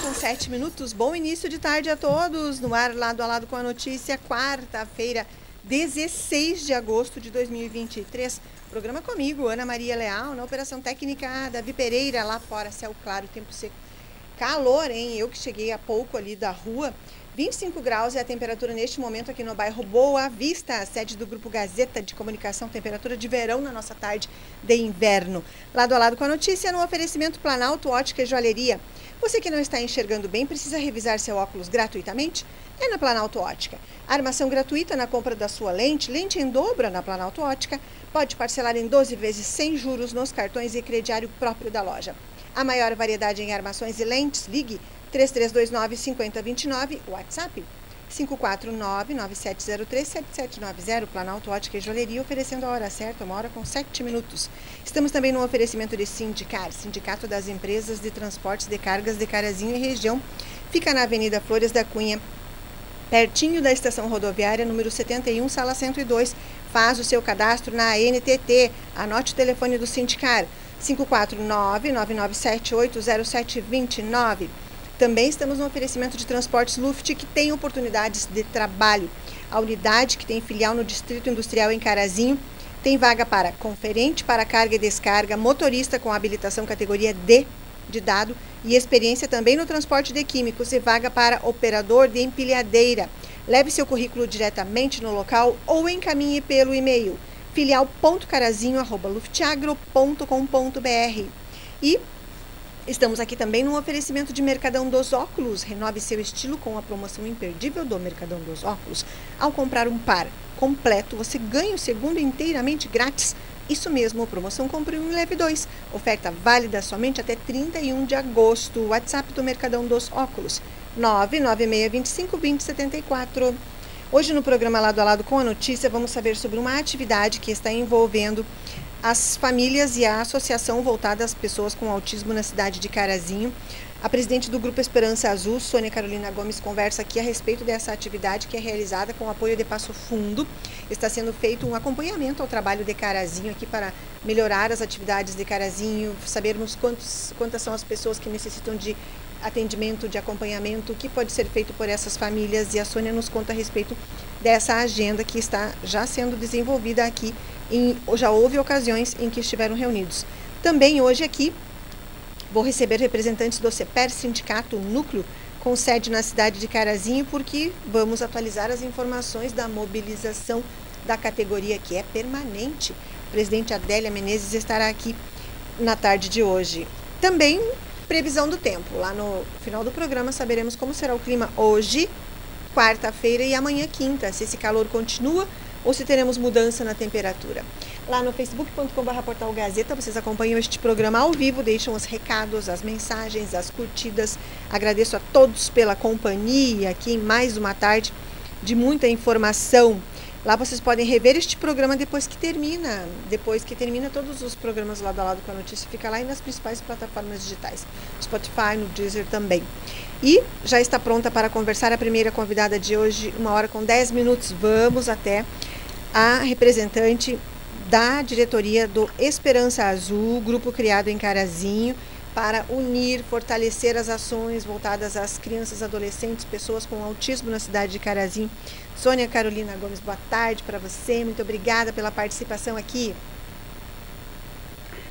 com sete minutos. Bom início de tarde a todos. No ar, lado a lado com a notícia, quarta-feira, 16 de agosto de 2023. Programa comigo, Ana Maria Leal, na Operação Técnica, Davi Pereira, lá fora, céu claro, tempo seco. Calor, hein? Eu que cheguei há pouco ali da rua. 25 graus é a temperatura neste momento aqui no bairro Boa Vista, sede do Grupo Gazeta de Comunicação, temperatura de verão na nossa tarde de inverno. Lado a lado com a notícia, no oferecimento Planalto Ótica e Joalheria. Você que não está enxergando bem, precisa revisar seu óculos gratuitamente? É na Planalto Ótica. Armação gratuita na compra da sua lente, lente em dobra na Planalto Ótica. Pode parcelar em 12 vezes sem juros nos cartões e crediário próprio da loja. A maior variedade em armações e lentes, ligue 3329 5029, WhatsApp 549-9703-7790, Planalto Ótica e Joalheria, oferecendo a hora certa, uma hora com sete minutos. Estamos também no oferecimento de Sindicar, Sindicato das Empresas de Transportes de Cargas de Carazinho e região. Fica na Avenida Flores da Cunha, pertinho da estação rodoviária número 71, sala 102. Faz o seu cadastro na ANTT. Anote o telefone do Sindicar, 549-9978-0729. Também estamos no oferecimento de transportes Luft, que tem oportunidades de trabalho. A unidade, que tem filial no Distrito Industrial em Carazinho, tem vaga para conferente para carga e descarga, motorista com habilitação categoria D de dado e experiência também no transporte de químicos e vaga para operador de empilhadeira. Leve seu currículo diretamente no local ou encaminhe pelo e-mail filial.carazinho.luftagro.com.br. E Estamos aqui também no oferecimento de Mercadão dos Óculos. Renove seu estilo com a promoção imperdível do Mercadão dos Óculos. Ao comprar um par completo, você ganha o segundo inteiramente grátis. Isso mesmo, promoção Compre um Leve 2. Oferta válida somente até 31 de agosto. WhatsApp do Mercadão dos Óculos, 996252074. Hoje no programa Lado a Lado com a Notícia, vamos saber sobre uma atividade que está envolvendo as famílias e a associação voltada às pessoas com autismo na cidade de Carazinho. A presidente do Grupo Esperança Azul, Sônia Carolina Gomes, conversa aqui a respeito dessa atividade que é realizada com o apoio de Passo Fundo. Está sendo feito um acompanhamento ao trabalho de Carazinho aqui para melhorar as atividades de Carazinho, sabermos quantos, quantas são as pessoas que necessitam de atendimento, de acompanhamento, o que pode ser feito por essas famílias. E a Sônia nos conta a respeito dessa agenda que está já sendo desenvolvida aqui em, já houve ocasiões em que estiveram reunidos. Também hoje aqui vou receber representantes do CEPER, Sindicato Núcleo, com sede na cidade de Carazinho, porque vamos atualizar as informações da mobilização da categoria que é permanente. O presidente Adélia Menezes estará aqui na tarde de hoje. Também previsão do tempo. Lá no final do programa saberemos como será o clima hoje, quarta-feira e amanhã quinta, se esse calor continua ou se teremos mudança na temperatura. Lá no facebook.com.br portal Gazeta, vocês acompanham este programa ao vivo, deixam os recados, as mensagens, as curtidas. Agradeço a todos pela companhia aqui em mais uma tarde de muita informação. Lá vocês podem rever este programa depois que termina. Depois que termina todos os programas lado a lado com a notícia, fica lá e nas principais plataformas digitais. Spotify, no Deezer também. E já está pronta para conversar a primeira convidada de hoje, uma hora com 10 minutos. Vamos até a representante da diretoria do Esperança Azul, grupo criado em Carazinho, para unir, fortalecer as ações voltadas às crianças, adolescentes, pessoas com autismo na cidade de Carazinho. Sônia Carolina Gomes, boa tarde para você. Muito obrigada pela participação aqui.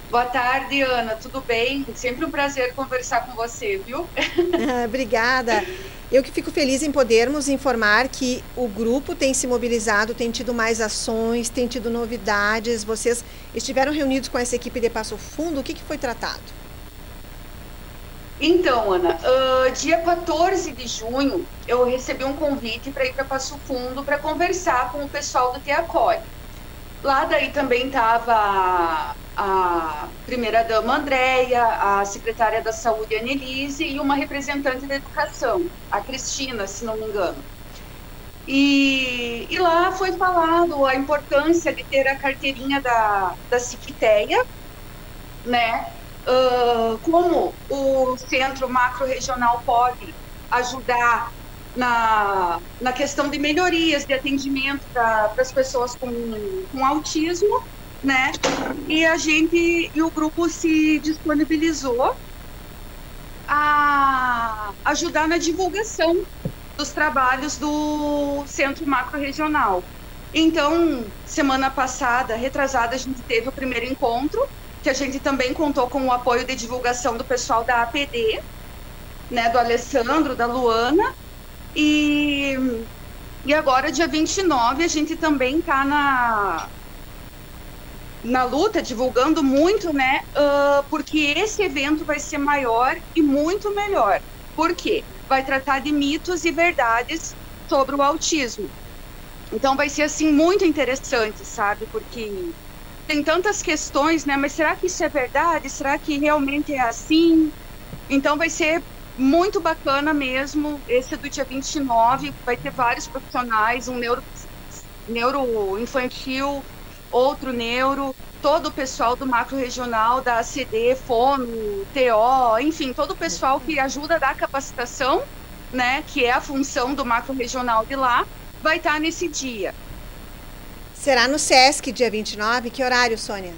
Boa tarde, Ana. Tudo bem? Sempre um prazer conversar com você, viu? obrigada. Eu que fico feliz em podermos informar que o grupo tem se mobilizado, tem tido mais ações, tem tido novidades. Vocês estiveram reunidos com essa equipe de Passo Fundo. O que, que foi tratado? Então, Ana, uh, dia 14 de junho, eu recebi um convite para ir para Passo Fundo para conversar com o pessoal do Teacore. Lá daí também estava a primeira-dama Andréia, a secretária da Saúde, Annelise, e uma representante da educação, a Cristina, se não me engano. E, e lá foi falado a importância de ter a carteirinha da, da Cicteia, né? uh, como o Centro Macro Regional pode ajudar na, na questão de melhorias de atendimento para as pessoas com, com autismo, né? E a gente e o grupo se disponibilizou a, ajudar na divulgação dos trabalhos do Centro Macro Regional. Então, semana passada, retrasada, a gente teve o primeiro encontro, que a gente também contou com o apoio de divulgação do pessoal da APD, né, do Alessandro, da Luana, e, e agora, dia 29, a gente também está na, na luta, divulgando muito, né, uh, porque esse evento vai ser maior e muito melhor. Por quê? Vai tratar de mitos e verdades sobre o autismo. Então vai ser assim muito interessante, sabe? Porque tem tantas questões, né? Mas será que isso é verdade? Será que realmente é assim? Então vai ser muito bacana mesmo. Esse é do dia 29, vai ter vários profissionais, um neuro, neuro infantil, outro neuro, todo o pessoal do macro regional, da ACD, Fono, TO, enfim, todo o pessoal que ajuda a dar capacitação, né? Que é a função do macro regional de lá vai estar nesse dia. Será no SESC, dia 29? Que horário, Sônia?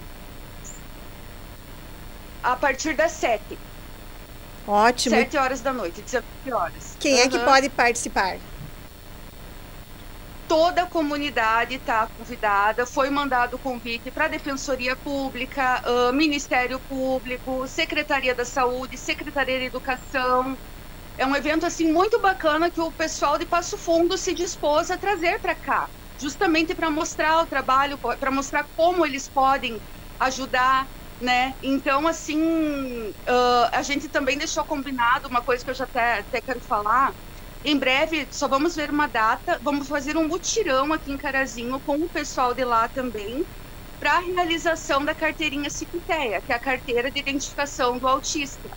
A partir das 7. Ótimo. 7 horas da noite, 19 horas. Quem uhum. é que pode participar? Toda a comunidade está convidada. Foi mandado o convite para a Defensoria Pública, uh, Ministério Público, Secretaria da Saúde, Secretaria da Educação, é um evento assim muito bacana que o pessoal de Passo Fundo se dispôs a trazer para cá, justamente para mostrar o trabalho, para mostrar como eles podem ajudar, né? Então, assim, uh, a gente também deixou combinado uma coisa que eu já até, até quero falar. Em breve, só vamos ver uma data, vamos fazer um mutirão aqui em Carazinho com o pessoal de lá também, para a realização da carteirinha Cipiteia, que é a carteira de identificação do autista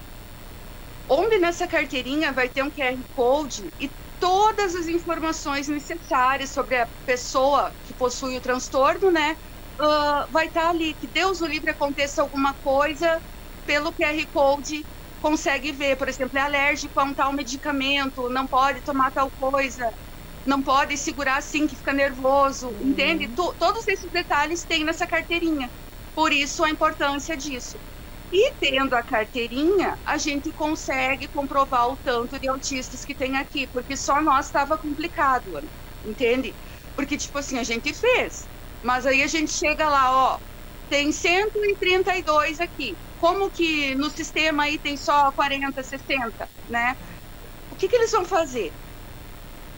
onde nessa carteirinha vai ter um QR Code e todas as informações necessárias sobre a pessoa que possui o transtorno, né? Uh, vai estar tá ali. Que Deus o livre aconteça alguma coisa, pelo QR Code consegue ver, por exemplo, é alérgico a um tal medicamento, não pode tomar tal coisa, não pode segurar assim que fica nervoso, uhum. entende? Todos esses detalhes tem nessa carteirinha. Por isso a importância disso. E tendo a carteirinha, a gente consegue comprovar o tanto de autistas que tem aqui, porque só nós estava complicado, entende? Porque, tipo assim, a gente fez, mas aí a gente chega lá, ó, tem 132 aqui. Como que no sistema aí tem só 40, 60, né? O que, que eles vão fazer?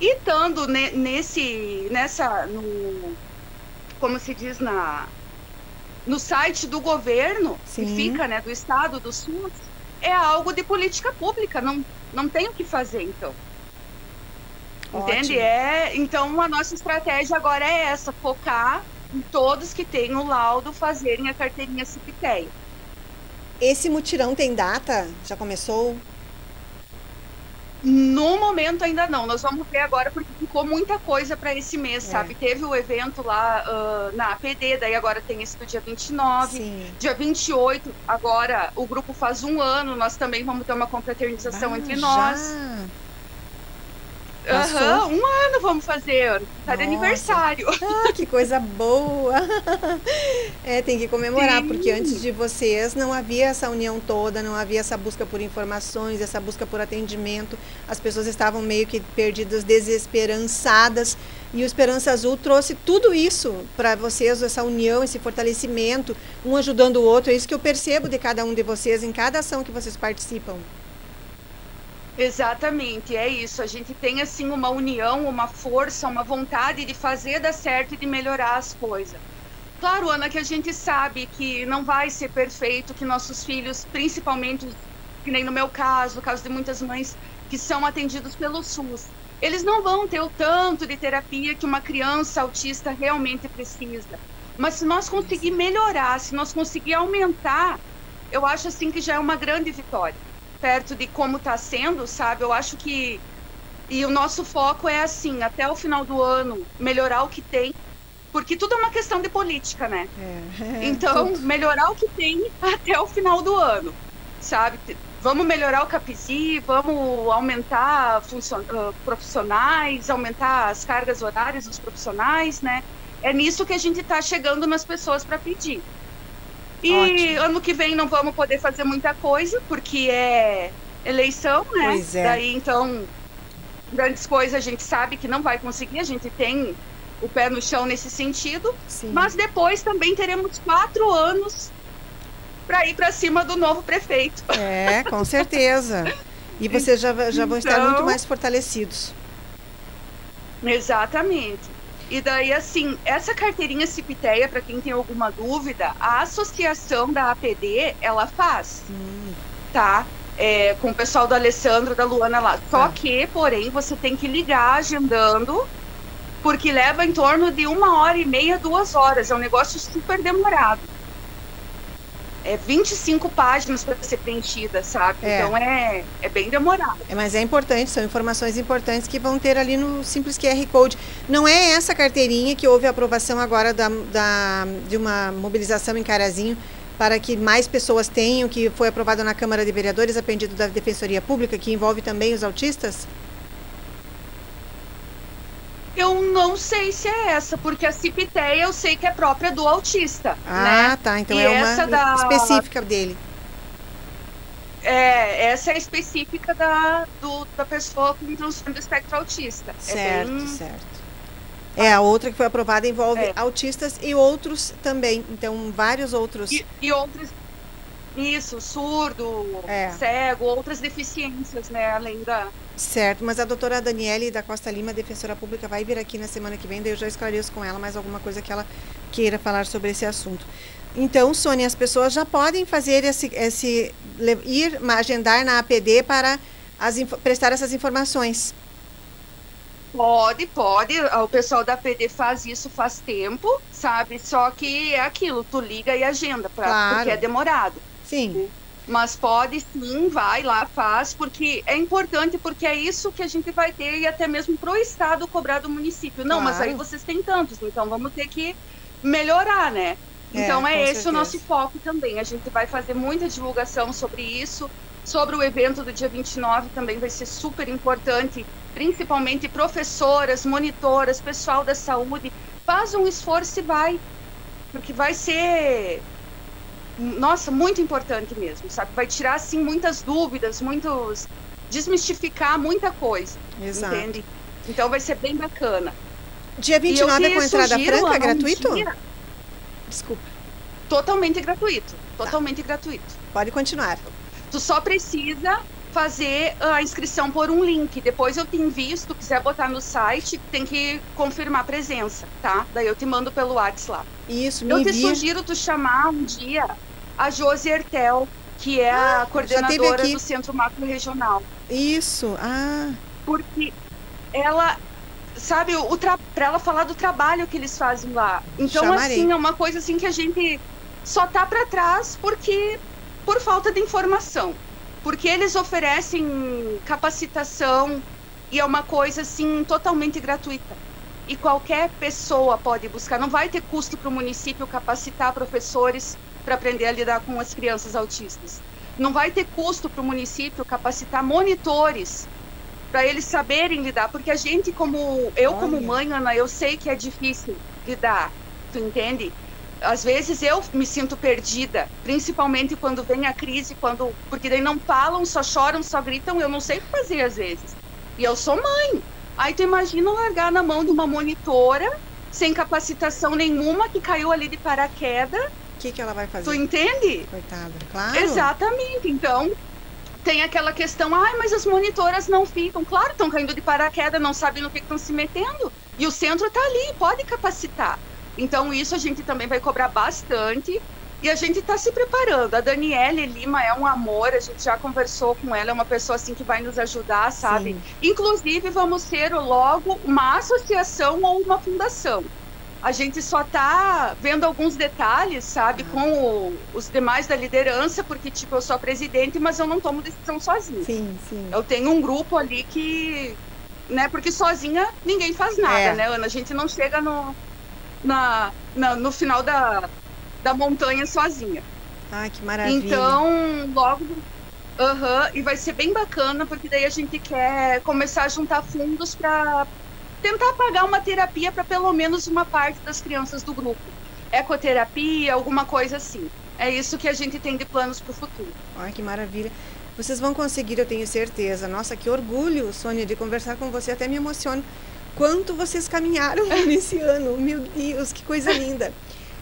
E estando nesse, nessa, no, como se diz na, no site do governo, Sim. que fica, né, do estado, do SUS, é algo de política pública, não, não tem o que fazer, então. Ótimo. Entende? É, então, a nossa estratégia agora é essa, focar em todos que têm o laudo fazerem a carteirinha CIPTEI. Esse mutirão tem data? Já começou? No momento ainda não, nós vamos ver agora porque ficou muita coisa para esse mês, é. sabe? Teve o evento lá uh, na APD, daí agora tem esse do dia 29. Sim. Dia 28, agora o grupo faz um ano, nós também vamos ter uma confraternização ah, entre nós. Já? Aham, uhum, um ano vamos fazer. Tá de aniversário. Ah, que coisa boa! É, tem que comemorar, Sim. porque antes de vocês não havia essa união toda, não havia essa busca por informações, essa busca por atendimento. As pessoas estavam meio que perdidas, desesperançadas. E o Esperança Azul trouxe tudo isso para vocês, essa união, esse fortalecimento, um ajudando o outro. É isso que eu percebo de cada um de vocês em cada ação que vocês participam. Exatamente, é isso. A gente tem assim uma união, uma força, uma vontade de fazer dar certo e de melhorar as coisas. Claro, Ana, que a gente sabe que não vai ser perfeito, que nossos filhos, principalmente, que nem no meu caso, no caso de muitas mães que são atendidos pelo SUS, eles não vão ter o tanto de terapia que uma criança autista realmente precisa. Mas se nós conseguir melhorar, se nós conseguir aumentar, eu acho assim que já é uma grande vitória perto de como está sendo, sabe? Eu acho que e o nosso foco é assim, até o final do ano, melhorar o que tem, porque tudo é uma questão de política, né? É, é, então, tudo. melhorar o que tem até o final do ano, sabe? Vamos melhorar o CAPISI, vamos aumentar profissionais, aumentar as cargas horárias dos profissionais, né? É nisso que a gente está chegando nas pessoas para pedir. E Ótimo. ano que vem não vamos poder fazer muita coisa, porque é eleição, né? Pois é. Daí, então, grandes coisas a gente sabe que não vai conseguir, a gente tem o pé no chão nesse sentido, Sim. mas depois também teremos quatro anos para ir para cima do novo prefeito. É, com certeza. E vocês já, já vão estar Então- muito mais fortalecidos. Exatamente. E daí, assim, essa carteirinha Cipiteia, para quem tem alguma dúvida, a associação da APD, ela faz, tá? É, com o pessoal do Alessandro, da Luana lá. Só Tá. que, porém, você tem que ligar agendando, porque leva em torno de uma hora e meia, duas horas. É um negócio super demorado. É 25 páginas para ser preenchida, sabe? É. Então é, é bem demorado. É, mas é importante, são informações importantes que vão ter ali no simples QR Code. Não é essa carteirinha que houve a aprovação agora da, da- de uma mobilização em Carazinho para que mais pessoas tenham, que foi aprovada na Câmara de Vereadores a pedido da Defensoria Pública, que envolve também os autistas? Eu não sei se é essa, porque a Cipiteia eu sei que é própria do autista, Ah, né? tá. Então E é uma essa da- específica dele. É, essa é específica da, do- da pessoa com transtorno do espectro autista. Certo, é bem, certo. É, a outra que foi aprovada envolve É. autistas e outros também. Então, vários outros. E, e outras. Isso, surdo, É. cego, outras deficiências, né? Além da. Certo, mas a doutora Daniele da Costa Lima, defensora pública, vai vir aqui na semana que vem, daí eu já esclareço com ela mais alguma coisa que ela queira falar sobre esse assunto. Então, Sônia, as pessoas já podem fazer esse, esse ir agendar na APD para as, prestar essas informações. Pode, pode. O pessoal da PD faz isso faz tempo, sabe? Só que é aquilo, tu liga e agenda, pra, Claro. porque é demorado. Sim, Mas pode sim, vai lá, faz, porque é importante, porque é isso que a gente vai ter e até mesmo para o Estado cobrar do município. Não, mas Claro. aí vocês têm tantos, então vamos ter que melhorar, né? É, Então é, esse certeza. o nosso foco também. A gente vai fazer muita divulgação sobre isso, sobre o evento do dia 29 também vai ser super importante, principalmente professoras, monitoras, pessoal da saúde. Faz um esforço e vai, porque vai ser nossa, muito importante mesmo, sabe? Vai tirar assim muitas dúvidas, muitos desmistificar muita coisa, exato. entende? Então vai ser bem bacana. Dia E eu 29 é te com entrada franca, gratuito? dia Desculpa, Totalmente gratuito, totalmente gratuito. pode continuar. Tu só precisa fazer a inscrição por um link. Depois eu te envio, se tu quiser botar no site, tem que confirmar a presença, tá? Daí eu te mando pelo WhatsApp lá. Isso, me Eu te envia. sugiro tu chamar um dia a Josi Ertel, que é Ah, a coordenadora do Centro Macro Regional. Isso, ah, porque ela sabe o para ela falar do trabalho que eles fazem lá. Então Chamarei. assim é uma coisa assim que a gente só tá para trás porque por falta de informação. Porque eles oferecem capacitação e é uma coisa assim totalmente gratuita. E qualquer pessoa pode buscar. Não vai ter custo para o município capacitar professores para aprender a lidar com as crianças autistas não vai ter custo para o município capacitar monitores para eles saberem lidar, porque a gente como eu como Olha. mãe, Ana, eu sei que é difícil lidar, tu entende? Às vezes eu me sinto perdida, principalmente quando vem a crise, quando porque daí não falam, só choram, só gritam, eu não sei o que fazer às vezes. E eu sou mãe. Aí tu imagina largar na mão de uma monitora sem capacitação nenhuma que caiu ali de paraquedas, o que, que ela vai tu fazer? entende? Coitada, claro. Exatamente. Então, tem aquela questão, ai, mas as monitoras não ficam. Claro, estão caindo de paraquedas, não sabem no que estão se metendo. E o centro está ali, pode capacitar. Então, isso a gente também vai cobrar bastante. E a gente está se preparando. A Daniele Lima é um amor, a gente já conversou com ela, é uma pessoa assim que vai nos ajudar, sabe? Sim. Inclusive, vamos ser logo uma associação ou uma fundação. A gente só está vendo alguns detalhes, sabe, Ah. com o- os demais da liderança, porque, tipo, eu sou a presidente, mas eu não tomo decisão sozinha. Sim, sim. Eu tenho um grupo ali que. Né, porque sozinha ninguém faz nada, É. né, Ana? A gente não chega no, na, na- no final da, da montanha sozinha. Ai, que maravilha. Então, logo. Aham, e vai ser bem bacana, porque daí a gente quer começar a juntar fundos para tentar pagar uma terapia para pelo menos uma parte das crianças do grupo. Ecoterapia, alguma coisa assim. É isso que a gente tem de planos para o futuro. Ai, que maravilha. Vocês vão conseguir, eu tenho certeza. Nossa, que orgulho, Sônia, de conversar com você. Até me emociono. Quanto vocês caminharam nesse ano. Meu Deus, que coisa linda.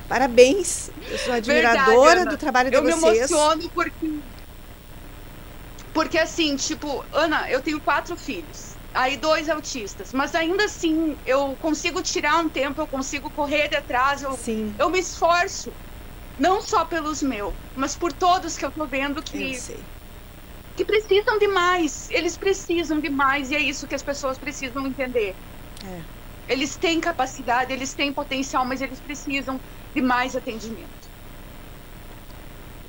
Parabéns. Eu sou admiradora Verdade, do trabalho de eu vocês. Eu me emociono porque porque assim, tipo, Ana, eu tenho quatro filhos. Aí dois autistas, mas ainda assim eu consigo tirar um tempo, eu consigo correr de atrás, eu, Sim. eu me esforço não só pelos meus, mas por todos que eu tô vendo que que precisam de mais. Eles precisam de mais e é isso que as pessoas precisam entender. É. Eles têm capacidade, eles têm potencial, mas eles precisam de mais atendimento.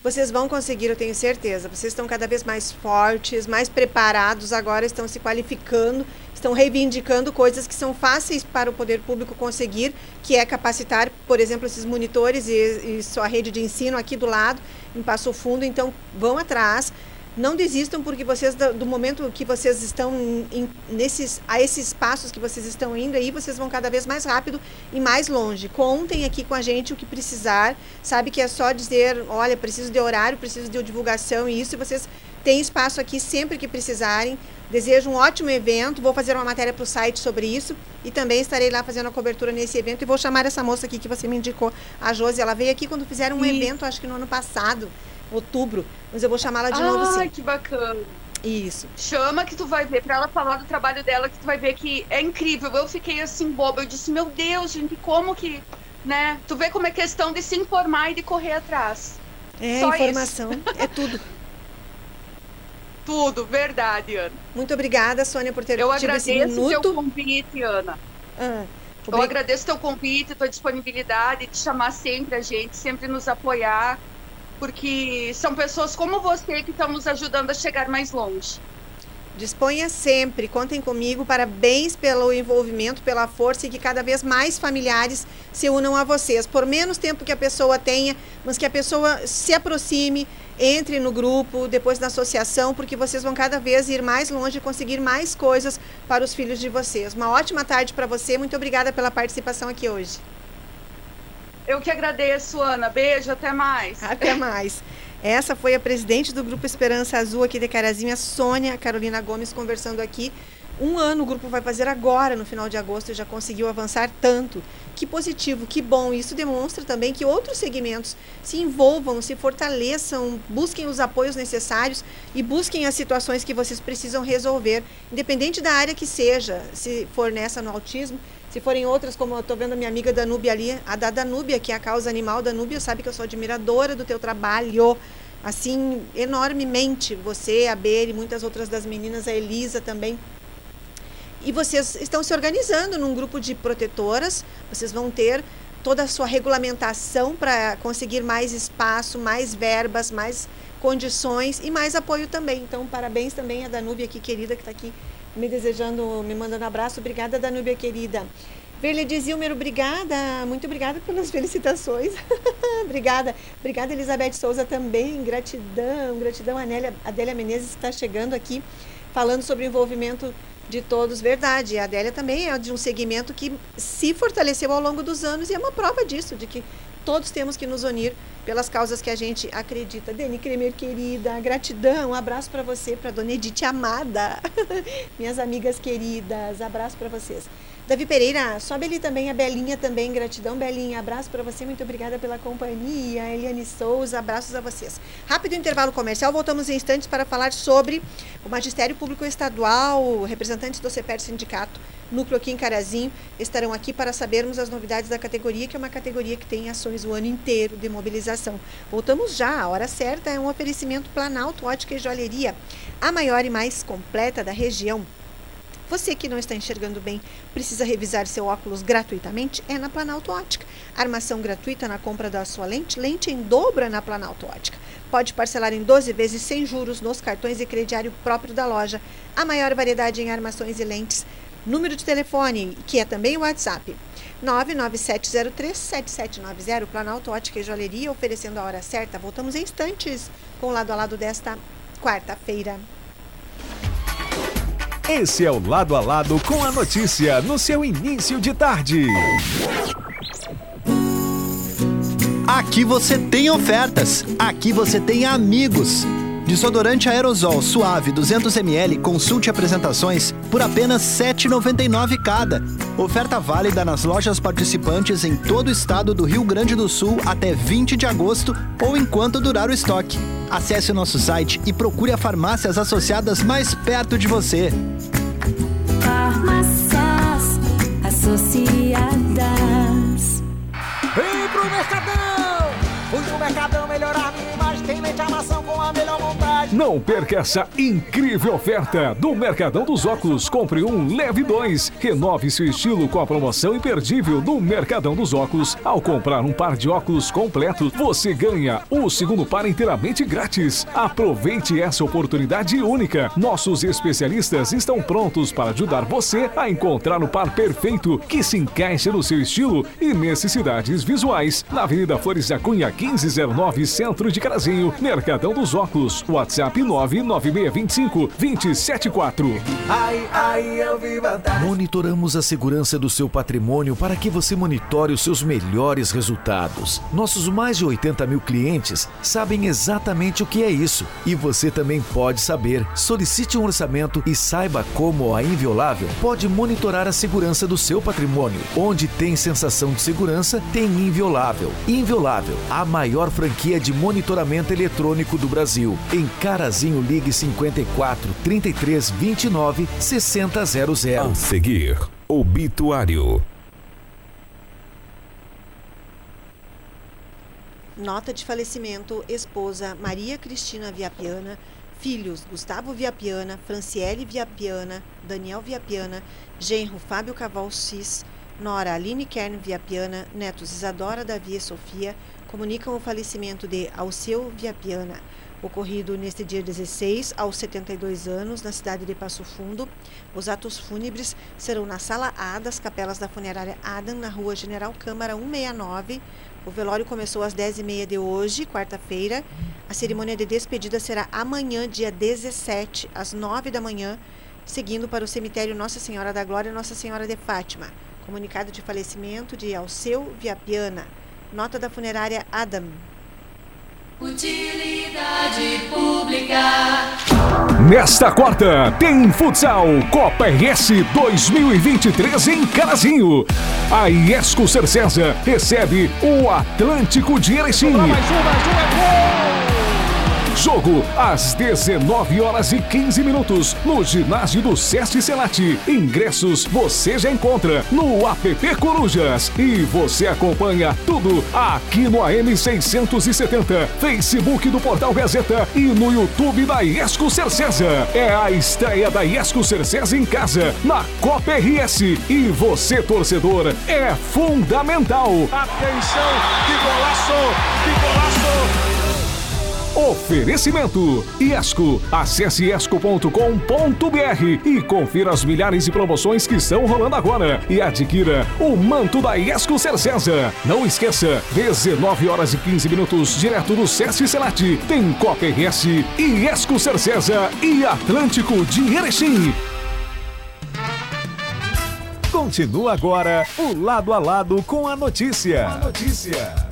Vocês vão conseguir, eu tenho certeza. Vocês estão cada vez mais fortes, mais preparados, agora estão se qualificando, estão reivindicando coisas que são fáceis para o poder público conseguir, que é capacitar, por exemplo, esses monitores e, e sua rede de ensino aqui do lado, em Passo Fundo. Então, vão atrás não desistam porque vocês do momento que vocês estão em, nesses a esses passos que vocês estão indo aí vocês vão cada vez mais rápido e mais longe. Contem aqui com a gente o que precisar. Sabe que é só dizer olha preciso de horário preciso de divulgação e isso. E vocês têm espaço aqui sempre que precisarem. Desejo um ótimo evento. Vou fazer uma matéria para o site sobre isso e também estarei lá fazendo a cobertura nesse evento. E vou chamar essa moça aqui que você me indicou a Josi. Ela veio aqui quando fizeram um e... evento acho que no ano passado outubro. Mas eu vou chamá-la de ah, novo sim. Ai, que bacana. Isso. Chama que tu vai ver, para ela falar do trabalho dela, que tu vai ver que é incrível. Eu fiquei assim, boba. Eu disse, meu Deus, gente, como que. Né? Tu vê como é questão de se informar e de correr atrás. É, Só informação, isso. é tudo. tudo, verdade, Ana. Muito obrigada, Sônia, por ter eu tido esse minuto. Eu agradeço o teu convite, Ana. Ah, eu agradeço teu convite, tua disponibilidade de chamar sempre a gente, sempre nos apoiar porque são pessoas como você que estão nos ajudando a chegar mais longe. Disponha sempre, contem comigo. Parabéns pelo envolvimento, pela força e que cada vez mais familiares se unam a vocês. Por menos tempo que a pessoa tenha, mas que a pessoa se aproxime, entre no grupo, depois na associação, porque vocês vão cada vez ir mais longe e conseguir mais coisas para os filhos de vocês. Uma ótima tarde para você. Muito obrigada pela participação aqui hoje. Eu que agradeço, Ana. Beijo, até mais. Até mais. Essa foi a presidente do Grupo Esperança Azul aqui de Carazinha, Sônia Carolina Gomes, conversando aqui. Um ano o grupo vai fazer agora, no final de agosto, e já conseguiu avançar tanto. Que positivo, que bom. Isso demonstra também que outros segmentos se envolvam, se fortaleçam, busquem os apoios necessários e busquem as situações que vocês precisam resolver, independente da área que seja, se for nessa no autismo, se forem outras, como eu estou vendo a minha amiga Danúbia ali, a da Danúbia, que é a causa animal, Danúbia sabe que eu sou admiradora do teu trabalho, assim, enormemente. Você, a Beri, muitas outras das meninas, a Elisa também. E vocês estão se organizando num grupo de protetoras, vocês vão ter toda a sua regulamentação para conseguir mais espaço, mais verbas, mais condições e mais apoio também. Então, parabéns também a Danúbia aqui, querida, que está aqui me desejando, me mandando um abraço. Obrigada, Danúbia querida. Verle Zilmer, obrigada, muito obrigada pelas felicitações. obrigada. Obrigada, Elizabeth Souza também. Gratidão, gratidão, Anélia, Adélia Menezes está chegando aqui falando sobre o envolvimento de todos. Verdade, a Adélia também é de um segmento que se fortaleceu ao longo dos anos e é uma prova disso, de que todos temos que nos unir pelas causas que a gente acredita. Deni Kremer, querida, gratidão, um abraço para você, para Dona Edith amada, minhas amigas queridas, abraço para vocês. Davi Pereira, sobe ali também a Belinha também, gratidão Belinha, abraço para você, muito obrigada pela companhia. Eliane Souza, abraços a vocês. Rápido intervalo comercial, voltamos em instantes para falar sobre o Magistério Público Estadual, representantes do CEPER Sindicato, núcleo aqui em Carazinho, estarão aqui para sabermos as novidades da categoria, que é uma categoria que tem ações o ano inteiro de mobilização. Voltamos já, a hora certa é um oferecimento Planalto Ótica e Joalheria, a maior e mais completa da região. Você que não está enxergando bem, precisa revisar seu óculos gratuitamente? É na Planalto Ótica. Armação gratuita na compra da sua lente, lente em dobra na Planalto Ótica. Pode parcelar em 12 vezes sem juros nos cartões e crediário próprio da loja. A maior variedade em armações e lentes. Número de telefone, que é também o WhatsApp. 997037790, Planalto Ótica e Joalheria, oferecendo a hora certa. Voltamos em instantes com o lado a lado desta quarta-feira. Esse é o Lado a Lado com a notícia no seu início de tarde. Aqui você tem ofertas, aqui você tem amigos. Desodorante aerosol suave 200ml, consulte apresentações por apenas R$ 7,99 cada. Oferta válida nas lojas participantes em todo o estado do Rio Grande do Sul até 20 de agosto ou enquanto durar o estoque. Acesse o nosso site e procure a farmácias associadas mais perto de você. Farmácias associadas. Vem pro Mercadão! Fui no Mercadão melhorar minha imagem. Tem leite a Não perca essa incrível oferta do Mercadão dos Óculos. Compre um, leve dois. Renove seu estilo com a promoção imperdível do Mercadão dos Óculos. Ao comprar um par de óculos completos, você ganha o segundo par inteiramente grátis. Aproveite essa oportunidade única. Nossos especialistas estão prontos para ajudar você a encontrar o par perfeito que se encaixe no seu estilo e necessidades visuais. Na Avenida Flores da Cunha, 1509, Centro de Carazinho, Mercadão dos Óculos. WhatsApp 99625 274. Ai, ai, eu vi vantagem. Monitoramos a segurança do seu patrimônio para que você monitore os seus melhores resultados. Nossos mais de 80 mil clientes sabem exatamente o que é isso. E você também pode saber. Solicite um orçamento e saiba como a Inviolável pode monitorar a segurança do seu patrimônio. Onde tem sensação de segurança, tem Inviolável. Inviolável, a maior franquia de monitoramento eletrônico do Brasil. Em Carazinho, ligue 54 33 29 6000. A seguir, obituário. Nota de falecimento: esposa Maria Cristina Viapiana, filhos Gustavo Viapiana, Franciele Viapiana, Daniel Viapiana, genro Fábio Caval Cis, nora Aline Kern Viapiana, netos Isadora, Davi e Sofia, comunicam o falecimento de Alceu Viapiana, ocorrido neste dia 16, aos 72 anos, na cidade de Passo Fundo. Os atos fúnebres serão na Sala A das Capelas da Funerária Adam, na Rua General Câmara 169. O velório começou às 10h30 de hoje, quarta-feira. A cerimônia de despedida será amanhã, dia 17, às 9 da manhã, seguindo para o cemitério Nossa Senhora da Glória e Nossa Senhora de Fátima. Comunicado de falecimento de Alceu Viapiana. Nota da funerária Adam. Utilidade pública. Nesta quarta, tem futsal Copa RS 2023 em Carazinho. A Iesco Cercesa recebe o Atlântico de Erechim. Mais um, mais um, é gol! Jogo às 19 horas e 15 minutos no ginásio do Sesc Celati. Ingressos você já encontra no app Corujas e você acompanha tudo aqui no AM 670, Facebook do Portal Gazeta e no YouTube da Iesco Cercesa. É a estreia da Iesco Cercesa em casa na Copa RS e você torcedor é fundamental. Atenção, que golaço, que golaço! Oferecimento Iesco. Acesse iesco.com.br e confira as milhares de promoções que estão rolando agora e adquira o manto da Iesco Cercesa. Não esqueça, 19 horas e 15 minutos direto do Sesc Celati. Tem Copa RS, Iesco Cercesa e Atlântico de Erechim. Continua agora o lado a lado com a notícia. A notícia.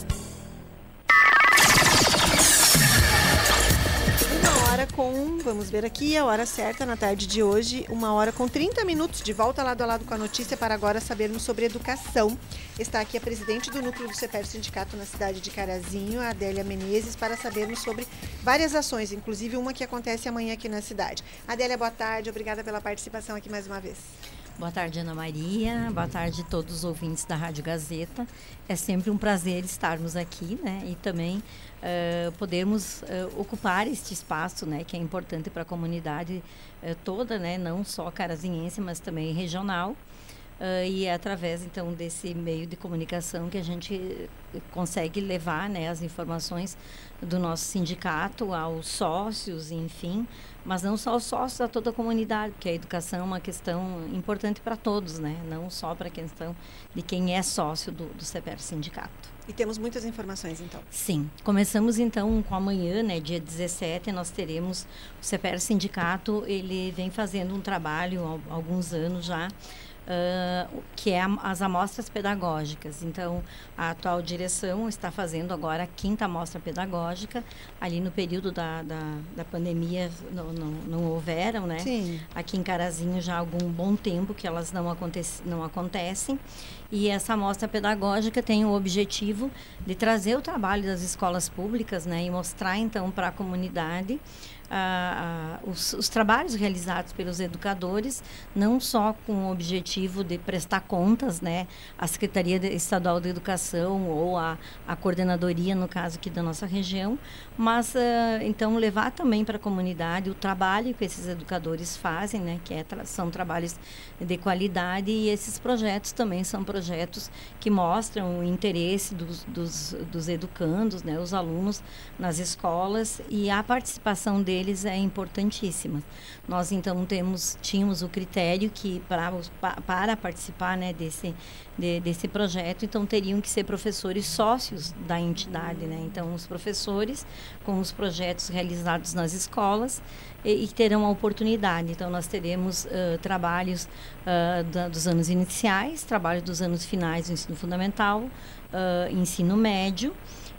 Com, vamos ver aqui, a hora certa na tarde de hoje, uma hora com 30 minutos de volta lado a lado com a notícia para agora sabermos sobre educação. Está aqui a presidente do núcleo do CEPER Sindicato na cidade de Carazinho, a Adélia Menezes, para sabermos sobre várias ações, inclusive uma que acontece amanhã aqui na cidade. Adélia, boa tarde, obrigada pela participação aqui mais uma vez. Boa tarde, Ana Maria. Boa tarde a todos os ouvintes da Rádio Gazeta. É sempre um prazer estarmos aqui, né? E também uh, podermos uh, ocupar este espaço, né? Que é importante para a comunidade uh, toda, né? Não só carazinhense, mas também regional. e é através, então, desse meio de comunicação que a gente consegue levar né, as informações do nosso sindicato aos sócios, enfim, mas não só aos sócios, a toda a comunidade, porque a educação é uma questão importante para todos, né? não só para a questão de quem é sócio do, do CPR Sindicato. E temos muitas informações, então. Sim. Começamos, então, com amanhã, né, dia 17, nós teremos o CPR Sindicato, ele vem fazendo um trabalho há alguns anos já, uh, que é a, as amostras pedagógicas. Então, a atual direção está fazendo agora a quinta amostra pedagógica. Ali no período da, da, da pandemia não, não, não, houveram, né? Sim. Aqui em Carazinho já há algum bom tempo que elas não, acontece, não acontecem. E essa amostra pedagógica tem o objetivo de trazer o trabalho das escolas públicas né, e mostrar, então, para a comunidade ah, ah, os, os, trabalhos realizados pelos educadores, não só com o objetivo de prestar contas, né, à Secretaria Estadual de Educação ou à, à coordenadoria, no caso aqui da nossa região, mas ah, então levar também para a comunidade o trabalho que esses educadores fazem, né, que é, são trabalhos de qualidade e esses projetos também são projetos que mostram o interesse dos, dos, dos educandos, né, os alunos nas escolas e a participação deles deles é importantíssima. Nós então temos tínhamos o critério que para para participar né, desse de, desse projeto, então teriam que ser professores sócios da entidade, né? Então os professores com os projetos realizados nas escolas e, e terão a oportunidade. Então nós teremos uh, trabalhos uh, da, dos anos iniciais, trabalhos dos anos finais do ensino fundamental, uh, ensino médio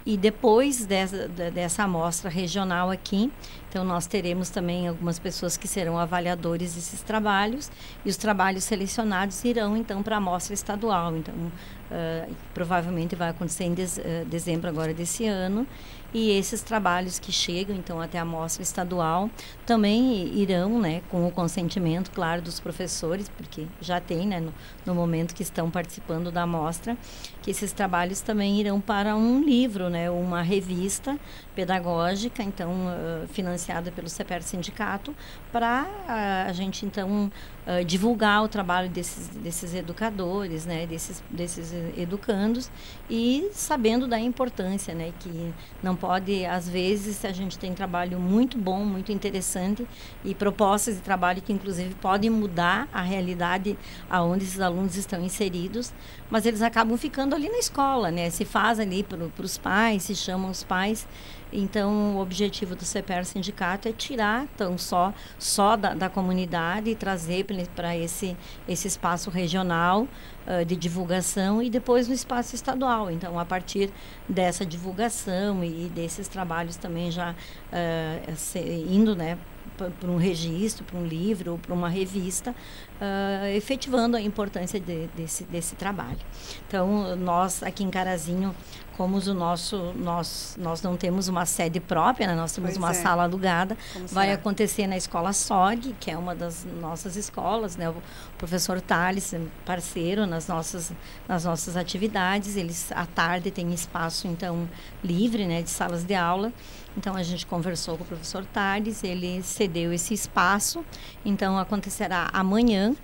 e depois dessa, dessa amostra regional aqui, então nós teremos também algumas pessoas que serão avaliadores desses trabalhos e os trabalhos selecionados irão então para a amostra estadual. Então uh, provavelmente vai acontecer em de, dezembro agora desse ano e esses trabalhos que chegam então até a mostra estadual também irão, né, com o consentimento, claro, dos professores, porque já tem, né, no, no momento que estão participando da mostra, que esses trabalhos também irão para um livro, né, uma revista pedagógica, então uh, financiada pelo CEPER Sindicato, para uh, a gente então uh, divulgar o trabalho desses, desses educadores, né, desses, desses educandos e sabendo da importância, né, que não pode, às vezes, a gente tem trabalho muito bom, muito interessante e propostas de trabalho que, inclusive, podem mudar a realidade aonde esses alunos estão inseridos, mas eles acabam ficando ali na escola, né? Se faz ali para os pais, se chamam os pais. Então, o objetivo do CPR Sindicato é tirar tão só, só da, da comunidade e trazer para esse, esse espaço regional uh, de divulgação e depois no espaço estadual. Então, a partir dessa divulgação e, e desses trabalhos também já uh, indo né, para um registro, para um livro ou para uma revista, uh, efetivando a importância de, desse, desse trabalho. Então, nós aqui em Carazinho como o nosso nós nós não temos uma sede própria, né? nós temos pois uma é. sala alugada, como vai será? acontecer na escola SOG, que é uma das nossas escolas, né? O professor Thales, parceiro nas nossas nas nossas atividades, eles à tarde têm espaço então livre, né, de salas de aula. Então a gente conversou com o professor Thales, ele cedeu esse espaço. Então acontecerá amanhã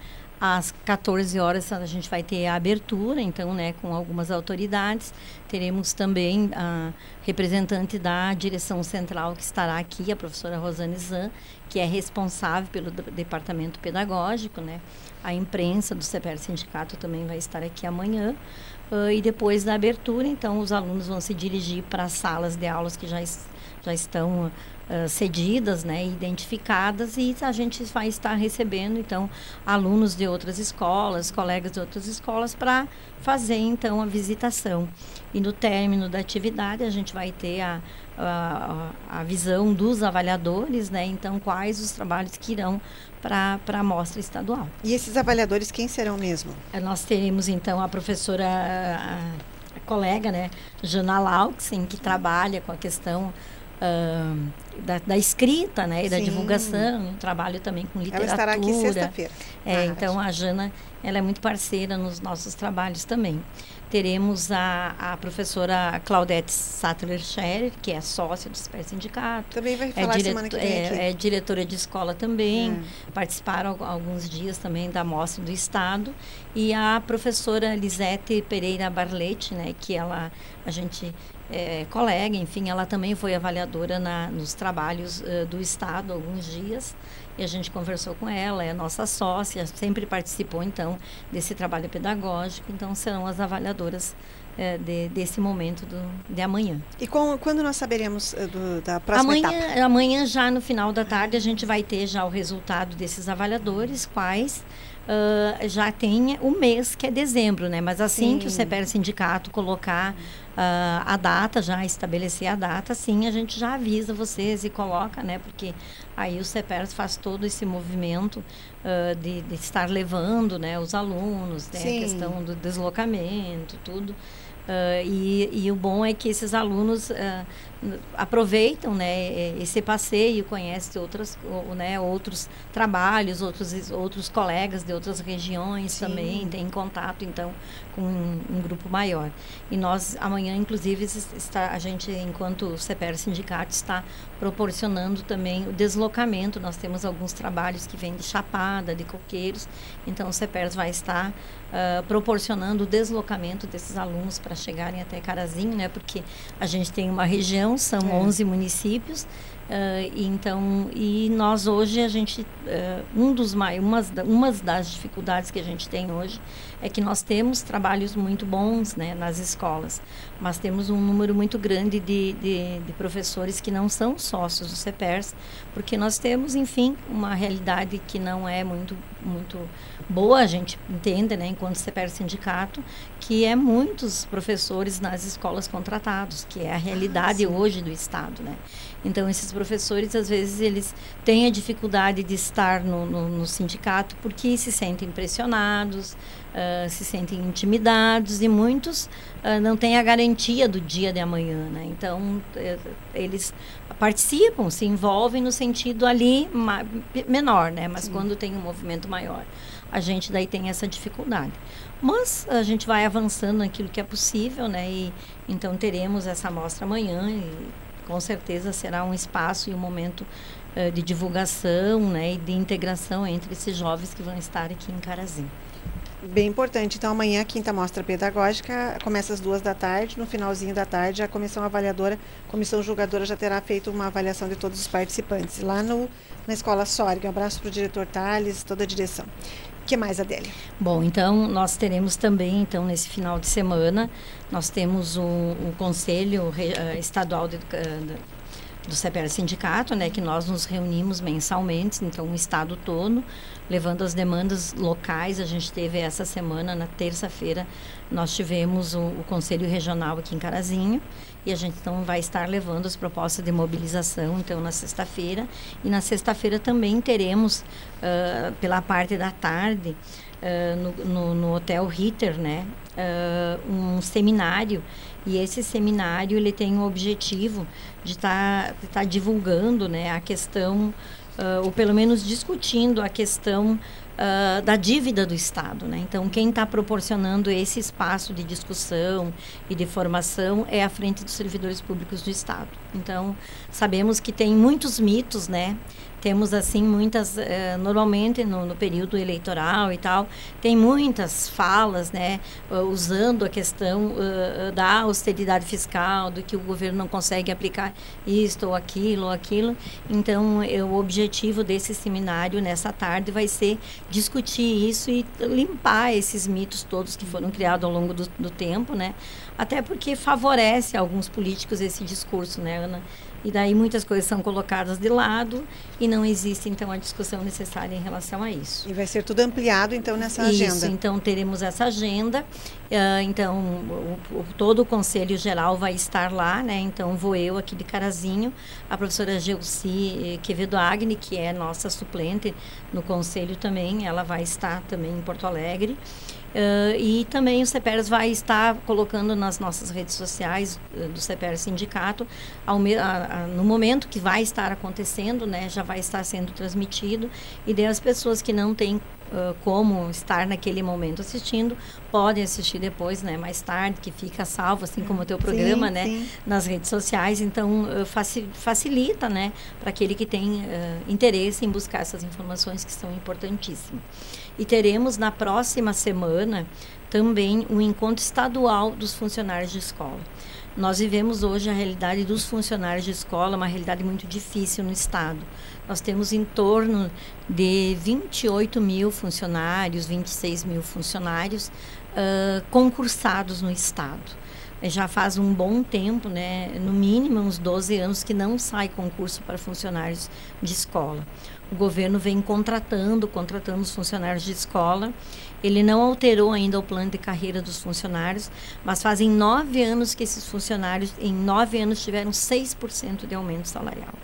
às 14 horas a gente vai ter a abertura, então, né, com algumas autoridades. Teremos também a representante da direção central que estará aqui, a professora Rosane Zan, que é responsável pelo departamento pedagógico, né? A imprensa do CPR Sindicato também vai estar aqui amanhã. Uh, e depois da abertura, então, os alunos vão se dirigir para as salas de aulas que já, já estão uh, cedidas, né, identificadas e a gente vai estar recebendo então alunos de outras escolas, colegas de outras escolas para fazer então a visitação. E no término da atividade a gente vai ter a, a, a visão dos avaliadores, né, então quais os trabalhos que irão para a amostra estadual. E esses avaliadores quem serão mesmo? Eh, nós teremos então a professora a, a colega, né, Jana Lauxen, que trabalha com a questão uh, da, da, escrita, né, e da divulgação, um trabalho também com literatura. Ela estará aqui sexta-feira. É, então a Jana, ela é muito parceira nos nossos trabalhos também. Teremos a, a professora Claudete Sattler Scherer, que é sócia do Super Sindicato. Também vai falar é semana que vem é, é diretora de escola também. Hum. Participaram alguns dias também da mostra do Estado. E a professora Lisete Pereira Barlete, né, que ela, a gente é, colega, enfim, ela também foi avaliadora na, nos trabalhos uh, do Estado alguns dias e a gente conversou com ela, é nossa sócia, sempre participou então desse trabalho pedagógico, então serão as avaliadoras eh, de, desse momento do, de amanhã. E com, quando nós saberemos uh, do, da próxima amanhã, etapa? Amanhã, já no final da tarde, a gente vai ter já o resultado desses avaliadores, quais uh, já tem o mês, que é dezembro, né? Mas assim sim. que o CPR Sindicato colocar a data, já estabelecer a data, sim, a gente já avisa vocês e coloca, né? Porque aí o CPR faz todo esse movimento uh, de, de, estar levando, né? Os alunos, né? A questão do deslocamento, tudo. Uh, e, e, o bom é que esses alunos uh, aproveitam né, esse passeio, conhecem outras, né, outros trabalhos, outros, outros colegas de outras regiões Sim. também, têm contato então com um, um, grupo maior. E nós amanhã, inclusive, está, a gente, enquanto o CPR Sindicato, está proporcionando também o deslocamento. Nós temos alguns trabalhos que vêm de Chapada, de Coqueiros, então o CPERS vai estar uh, proporcionando o deslocamento desses alunos para chegarem até Carazinho, né? Porque a gente tem uma região, são é. 11 municípios, Uh, então, e nós hoje, a gente, uh, um dos mais, umas, umas das dificuldades que a gente tem hoje é que nós temos trabalhos muito bons né, nas escolas, mas temos um número muito grande de, de, de professores que não são sócios do CEPERS, porque nós temos, enfim, uma realidade que não é muito, muito boa, a gente entende, né, enquanto CEPERS sindicato, que é muitos professores nas escolas contratados, que é a realidade ah, hoje do Estado, né. Então, esses professores, às vezes, eles têm a dificuldade de estar no, no, no sindicato porque se sentem pressionados, uh, se sentem intimidados e muitos uh, não têm a garantia do dia de amanhã. Né? Então, eh, eles participam, se envolvem no sentido ali menor, né? mas Sim. quando tem um movimento maior, a gente daí tem essa dificuldade. Mas a gente vai avançando naquilo que é possível, né? E então teremos essa amostra amanhã e com certeza será um espaço e um momento uh, de divulgação né, e de integração entre esses jovens que vão estar aqui em Carazinho. Bem importante. Então, amanhã, quinta mostra pedagógica começa às duas da tarde. No finalzinho da tarde, a comissão avaliadora, comissão julgadora já terá feito uma avaliação de todos os participantes lá no, na Escola Sorg. Um abraço para o diretor Thales, toda a direção. O que mais, Adélia? Bom, então, nós teremos também, então, nesse final de semana, nós temos o, Conselho eh, Estadual de, do CPR Sindicato, né, que nós nos reunimos mensalmente, então o estado todo, levando as demandas locais. A gente teve essa semana, na terça-feira, nós tivemos o, o, Conselho Regional aqui em Carazinho, e a gente então vai estar levando as propostas de mobilização, então, na sexta-feira. E na sexta-feira também teremos, uh, pela parte da tarde, uh, no, no, no, Hotel Ritter, né, uh, um seminário e esse seminário ele tem o objetivo de estar tá, tá divulgando né, a questão, uh, ou pelo menos discutindo a questão uh, da dívida do Estado. Né? Então, quem está proporcionando esse espaço de discussão e de formação é a Frente dos Servidores Públicos do Estado. Então, sabemos que tem muitos mitos, né? temos assim muitas eh, normalmente no, no, período eleitoral e tal tem muitas falas né? Usando a questão uh, da austeridade fiscal do que o governo não consegue aplicar isto ou aquilo ou aquilo. Então eu, o objetivo desse seminário nessa tarde vai ser discutir isso e limpar esses mitos todos que foram criados ao longo do, do tempo né até porque favorece alguns políticos esse discurso né Ana e daí muitas coisas são colocadas de lado e não existe então a discussão necessária em relação a isso. E vai ser tudo ampliado então nessa agenda. Isso, então teremos essa agenda. Uh, então o, o, todo o conselho geral vai estar lá, né? Então vou eu aqui de Carazinho, a professora Geuci Quevedo Agni, que é nossa suplente no conselho também, ela vai estar também em Porto Alegre. Uh, e também o CEPERS vai estar colocando nas nossas redes sociais uh, do CEPERS Sindicato, ao a, a, no momento que vai estar acontecendo, né, já vai estar sendo transmitido, e daí as pessoas que não têm uh, como estar naquele momento assistindo, podem assistir depois, né, mais tarde, que fica salvo, assim como o teu programa, sim, né, sim. nas redes sociais, então facilita, né, para aquele que tem interesse em buscar essas informações que são importantíssimas. E teremos na próxima semana também um encontro estadual dos funcionários de escola. Nós vivemos hoje a realidade dos funcionários de escola, uma realidade muito difícil no Estado. Nós temos em torno de 28 mil funcionários, 26 mil funcionários uh, concursados no Estado. já faz um bom tempo, né, no mínimo uns 12 anos que não sai concurso para funcionários de escola. O governo vem contratando, contratando os funcionários de escola. Ele não alterou ainda o plano de carreira dos funcionários, mas fazem nove anos que esses funcionários, em nove anos, tiveram 6% de aumento salarial.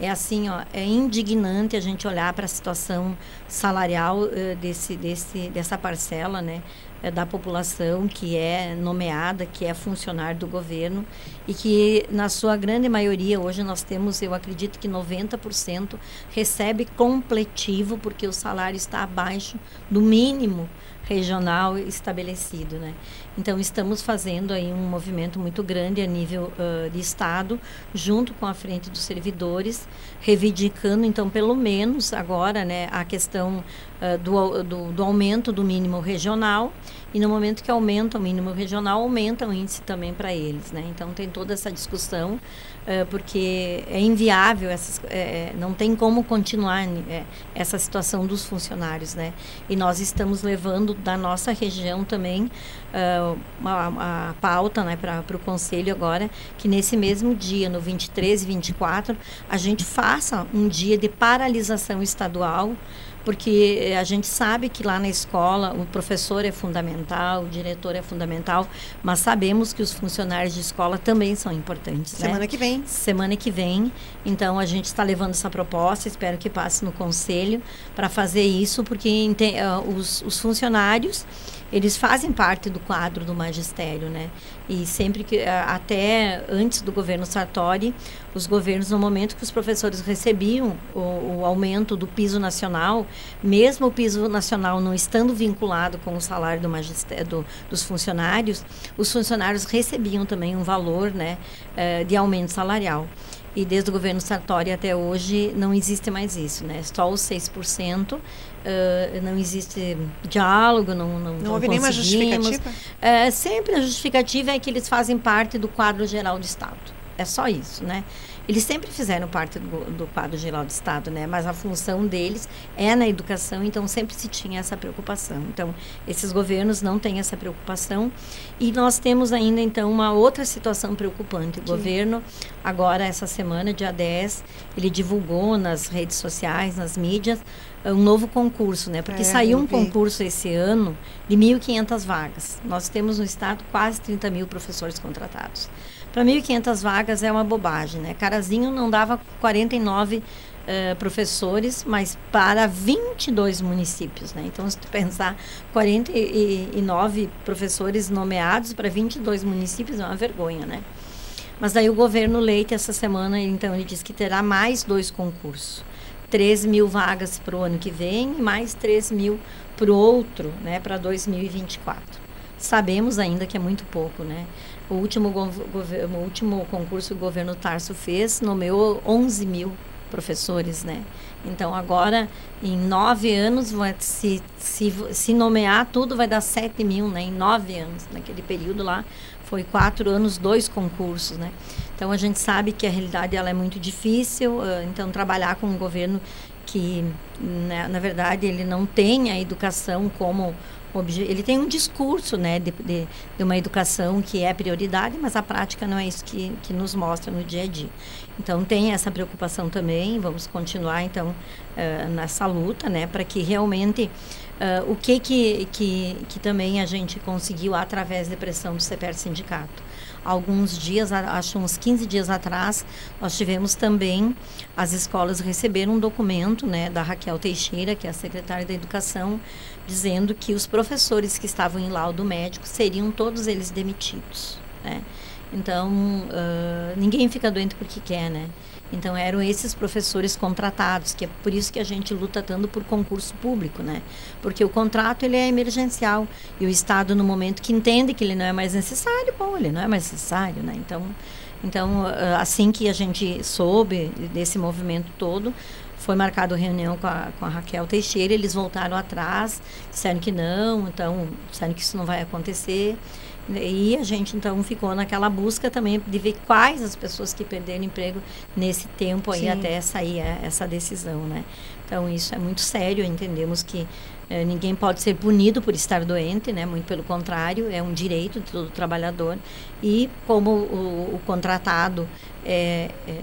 É assim, ó, é indignante a gente olhar para a situação salarial uh, desse, desse, dessa parcela, né? é, da população que é nomeada, que é funcionário do governo e que, na sua grande maioria, hoje nós temos, eu acredito que 90% recebe completivo, porque o salário está abaixo do mínimo regional estabelecido, né? Então estamos fazendo aí um movimento muito grande a nível uh, de estado, junto com a frente dos servidores, reivindicando então pelo menos agora, né, a questão uh, do, do, do aumento do mínimo regional e no momento que aumenta o mínimo regional aumenta o índice também para eles, né? Então tem toda essa discussão uh, porque é inviável essas, é, não tem como continuar é, essa situação dos funcionários, né? E nós estamos levando da nossa região também uh, uma, a pauta né, para o Conselho agora, que nesse mesmo dia, no 23 e 24, a gente faça um dia de paralisação estadual porque eh, a gente sabe que lá na escola o professor é fundamental, o diretor é fundamental, mas sabemos que os funcionários de escola também são importantes. Semana né? que vem. Semana que vem. Então a gente está levando essa proposta, espero que passe no conselho para fazer isso, porque uh, os, os funcionários eles fazem parte do quadro do magistério, né? E sempre que até antes do governo Sartori, os governos no momento que os professores recebiam o, o aumento do piso nacional, mesmo o piso nacional não estando vinculado com o salário do magistério do, dos funcionários, os funcionários recebiam também um valor, né, eh, de aumento salarial. E desde o governo Sartori até hoje não existe mais isso, né? Só os 6%. Uh, não existe diálogo, não Não, não houve nenhuma justificativa? Uh, sempre a justificativa é que eles fazem parte do quadro geral do Estado. É só isso, né? Eles sempre fizeram parte do, do quadro geral do Estado, né? Mas a função deles é na educação, então sempre se tinha essa preocupação. Então, esses governos não têm essa preocupação. E nós temos ainda, então, uma outra situação preocupante. O Sim. governo, agora, essa semana, dia 10, ele divulgou nas redes sociais, nas mídias, um novo concurso, né? Porque é, saiu um concurso esse ano de 1.500 vagas. Nós temos no estado quase 30 mil professores contratados. Para 1.500 vagas é uma bobagem, né? Carazinho não dava 49 uh, professores, mas para 22 municípios, né? Então, se tu pensar 49 professores nomeados para 22 municípios é uma vergonha, né? Mas daí o governo Leite, essa semana, então, ele disse que terá mais dois concursos. 3 mil vagas para o ano que vem e mais 3 mil para o outro, né? Para 2024. Sabemos ainda que é muito pouco, né? O último, o último concurso que o governo Tarso fez nomeou 11 mil professores, né? Então, agora, em nove anos, vai, se, se, se nomear tudo, vai dar 7 mil, né? Em nove anos. Naquele período lá, foi quatro anos, dois concursos, né? Então, a gente sabe que a realidade ela é muito difícil. Uh, então, trabalhar com um governo que, né, na verdade, ele não tem a educação como ele tem um discurso né, de, de, de, uma educação que é prioridade, mas a prática não é isso que, que nos mostra no dia a dia. Então tem essa preocupação também, vamos continuar então uh, nessa luta, né, para que realmente uh, o que, que, que, que também a gente conseguiu através da pressão do CPR Sindicato alguns dias, acho uns 15 dias atrás, nós tivemos também as escolas receberam um documento, né, da Raquel Teixeira, que é a secretária da Educação, dizendo que os professores que estavam em laudo médico seriam todos eles demitidos, né? Então, uh, ninguém fica doente porque quer, né? Então eram esses professores contratados, que é por isso que a gente luta tanto por concurso público, né? Porque o contrato ele é emergencial e o Estado no momento que entende que ele não é mais necessário, bom, ele não é mais necessário, né? Então, então assim que a gente soube desse movimento todo, foi marcada reunião com a, com a Raquel Teixeira, eles voltaram atrás, disseram que não, então disseram que isso não vai acontecer. E a gente então ficou naquela busca também de ver quais as pessoas que perderam emprego nesse tempo aí Sim. até sair essa decisão, né? Então isso é muito sério, entendemos que É, ninguém pode ser punido por estar doente, né? Muito pelo contrário, é um direito de todo trabalhador. E como o, o contratado é, é,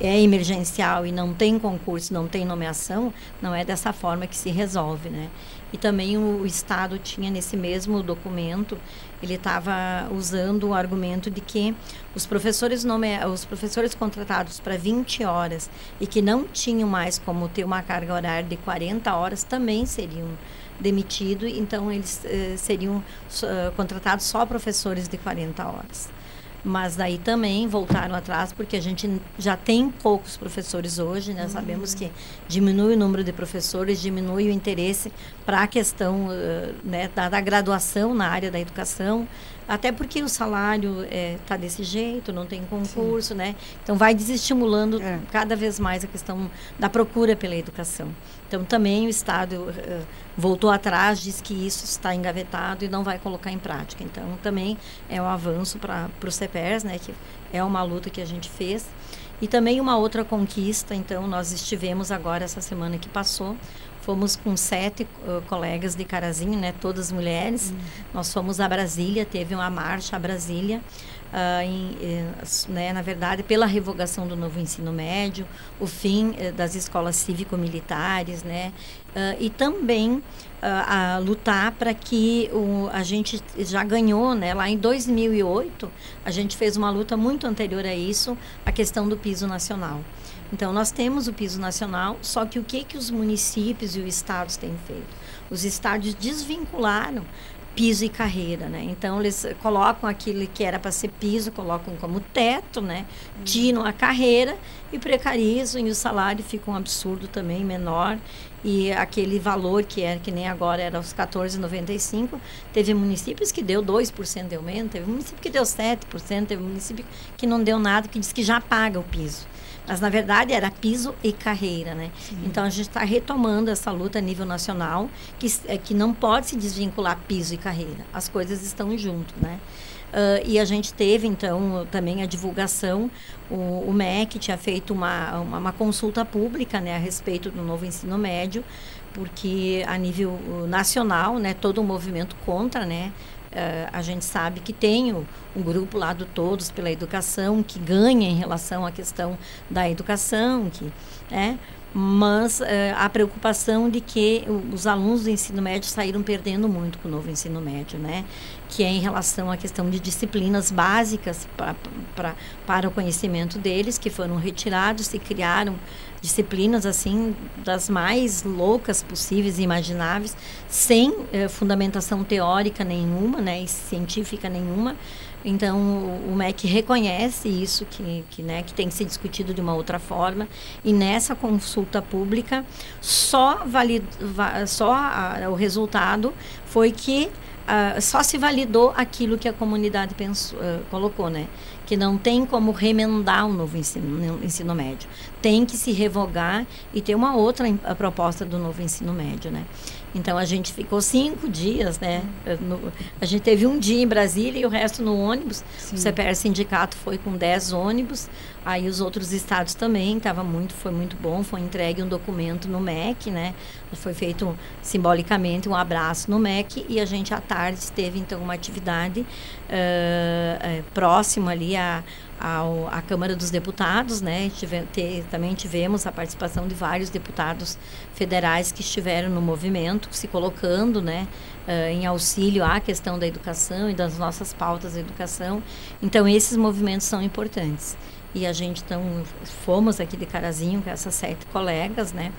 é, emergencial e não tem concurso, não tem nomeação, não é dessa forma que se resolve, né? E também o, o Estado tinha nesse mesmo documento, ele estava usando o argumento de que os professores nome, os professores contratados para 20 horas e que não tinham mais como ter uma carga horária de 40 horas também seriam demitidos, então eles eh, seriam uh, contratados só professores de 40 horas mas daí também voltaram atrás porque a gente já tem poucos professores hoje, né? Uhum. Sabemos que diminui o número de professores, diminui o interesse para a questão uh, né, da, da, graduação na área da educação, até porque o salário está é, tá desse jeito, não tem concurso, Sim. né? Então vai desestimulando é. cada vez mais a questão da procura pela educação. Então também o Estado uh, voltou atrás, diz que isso está engavetado e não vai colocar em prática. Então também é um avanço para o CEPERS, né? Que é uma luta que a gente fez. E também uma outra conquista, então nós estivemos agora essa semana que passou Fomos com sete uh, colegas de Carazinho, né, todas mulheres. Uhum. Nós fomos a Brasília, teve uma marcha a Brasília, uh, em, eh, né, na verdade, pela revogação do novo ensino médio, o fim uh, das escolas cívico-militares, né, e também a lutar para que o, a gente já ganhou, né, lá em 2008, a gente fez uma luta muito anterior a isso, a questão do piso nacional. Então, nós temos o piso nacional, só que o que, que os municípios e os estados têm feito? Os estados desvincularam piso e carreira, né? Então eles colocam aquilo que era para ser piso, colocam como teto, né? Tiram a carreira e precarizam e o salário fica um absurdo também menor e aquele valor que era que nem agora era os 14,95, teve municípios que deu 2% de aumento, teve município que deu 7%, teve município que não deu nada, que diz que já paga o piso. Mas, na verdade, era piso e carreira, né? Sim. Então, a gente está retomando essa luta a nível nacional, que, é, que não pode se desvincular piso e carreira. As coisas estão junto, né? Uh, e a gente teve, então, também a divulgação. O, o MEC tinha feito uma, uma, uma, consulta pública né, a respeito do novo ensino médio, porque a nível nacional, né, todo o movimento contra, né, Uh, a gente sabe que tem o, um grupo lá do Todos pela Educação que ganha em relação à questão da educação, que, né? mas uh, a preocupação de que os alunos do ensino médio saíram perdendo muito com o novo ensino médio, né? Que é em relação à questão de disciplinas básicas pra, para o conhecimento deles, que foram retirados e criaram disciplinas assim das mais loucas possíveis e imagináveis, sem eh, fundamentação teórica nenhuma, né, e científica nenhuma. Então o, MEC reconhece isso que, que, né, que tem que ser discutido de uma outra forma e nessa consulta pública só valid, va, só a, o resultado foi que só se validou aquilo que a comunidade pensou, uh, colocou, né? Que não tem como remendar o novo ensino, ensino médio. Tem que se revogar e ter uma outra proposta do novo ensino médio, né? Então a gente ficou cinco dias, né? No, a gente teve um dia em Brasília e o resto no ônibus. Sim. O CPR Sindicato foi com dez ônibus, aí os outros estados também, tava muito, foi muito bom. Foi entregue um documento no MEC, né? Foi feito simbolicamente um abraço no MEC e a gente à tarde teve então uma atividade uh, próxima ali a ao, à Câmara dos Deputados, né? Tive, te, também tivemos a participação de vários deputados federais que estiveram no movimento, se colocando, né? Uh, em auxílio à questão da educação e das nossas pautas da educação. Então, esses movimentos são importantes. E a gente, então, fomos aqui de Carazinho com essas sete colegas, né?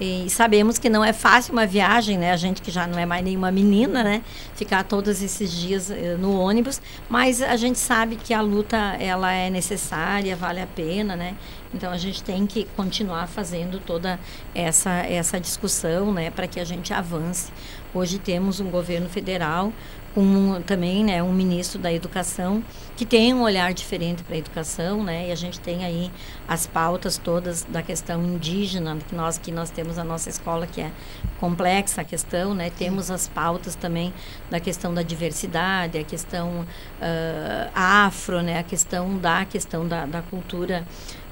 E sabemos que não é fácil uma viagem, né? A gente que já não é mais nenhuma menina, né? Ficar todos esses dias uh, no ônibus, mas a gente sabe que a luta ela é necessária, vale a pena, né? Então a gente tem que continuar fazendo toda essa essa discussão, né, para que a gente avance. Hoje temos um governo federal com também né, um ministro da educação que tem um olhar diferente para a educação, né? E a gente tem aí as pautas todas da questão indígena, que nós que nós temos a nossa escola que é complexa a questão, né? Temos as pautas também da questão da diversidade, a questão uh, afro, né? A questão da questão da, da cultura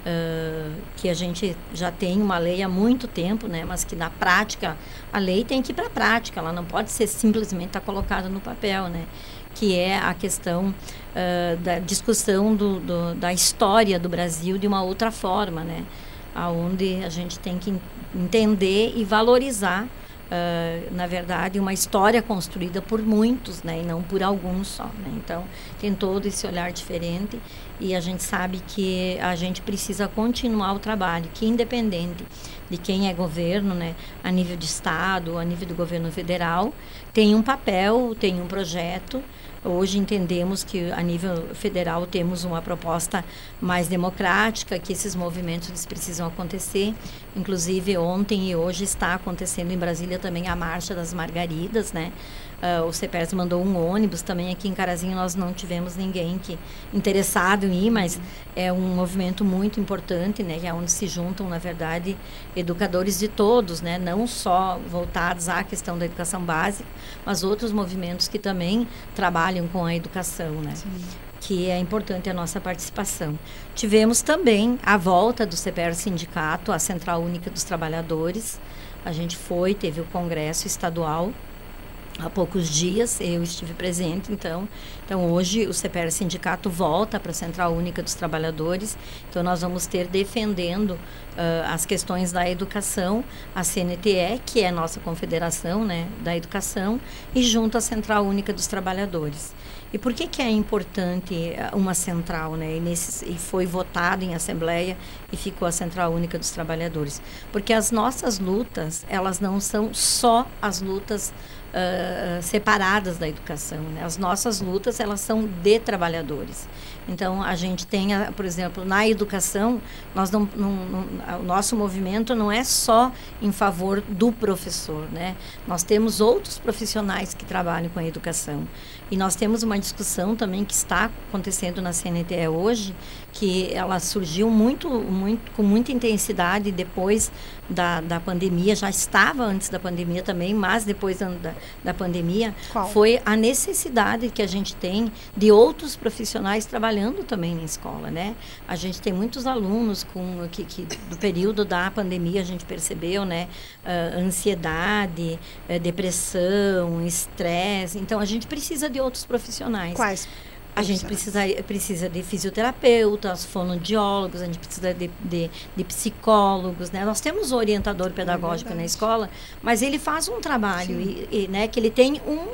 uh, que a gente já tem uma lei há muito tempo, né? Mas que na prática a lei tem que ir para a prática, ela não pode ser simplesmente tá colocada no papel, né? Que é a questão uh, da discussão do, do, da história do Brasil de uma outra forma, né? Aonde a gente tem que entender e valorizar Uh, na verdade, uma história construída por muitos, né, e não por alguns só. Né? Então, tem todo esse olhar diferente e a gente sabe que a gente precisa continuar o trabalho, que independente de quem é governo, né, a nível de estado, a nível do governo federal, tem um papel, tem um projeto Hoje entendemos que a nível federal temos uma proposta mais democrática, que esses movimentos precisam acontecer. Inclusive ontem e hoje está acontecendo em Brasília também a marcha das margaridas, né? Uh, o CEPERS mandou um ônibus também aqui em Carazinho nós não tivemos ninguém que interessado em ir mas é um movimento muito importante né que é onde se juntam na verdade educadores de todos né não só voltados à questão da educação básica mas outros movimentos que também trabalham com a educação né Sim. Que é importante a nossa participação. Tivemos também a volta do CPR sindicato a Central Única dos Trabalhadores. A gente foi teve o congresso estadual há poucos dias eu estive presente então então hoje o CPR sindicato volta para a Central Única dos Trabalhadores. Então nós vamos ter defendendo uh, as questões da educação a CNTE que é a nossa confederação né da educação e junto à Central Única dos Trabalhadores e por que que é importante eh, uma central, né? E, nesse, e foi votado em assembleia e ficou a Central Única dos Trabalhadores, porque as nossas lutas elas não são só as lutas uh, separadas da educação. Né? As nossas lutas elas são de trabalhadores. Então a gente tem, por exemplo, na educação, nós não, não, não, o nosso movimento não é só em favor do professor, né? Nós temos outros profissionais que trabalham com a educação. E nós temos uma discussão também que está acontecendo na CNTE hoje, que ela surgiu muito, muito, com muita intensidade depois da, da pandemia, já estava antes da pandemia também, mas depois da, da pandemia, Qual? foi a necessidade que a gente tem de outros profissionais trabalhando também na escola, né? A gente tem muitos alunos com que, que do período da pandemia a gente percebeu, né? Uh, ansiedade, uh, depressão, estresse. Então a gente precisa de outros profissionais. Quais? A gente precisa, precisa de fisioterapeutas, fonoaudiólogos, a gente precisa de, de, de, psicólogos, né? Nós temos orientador pedagógico é na escola, mas ele faz um trabalho, e, e, né, que ele tem um,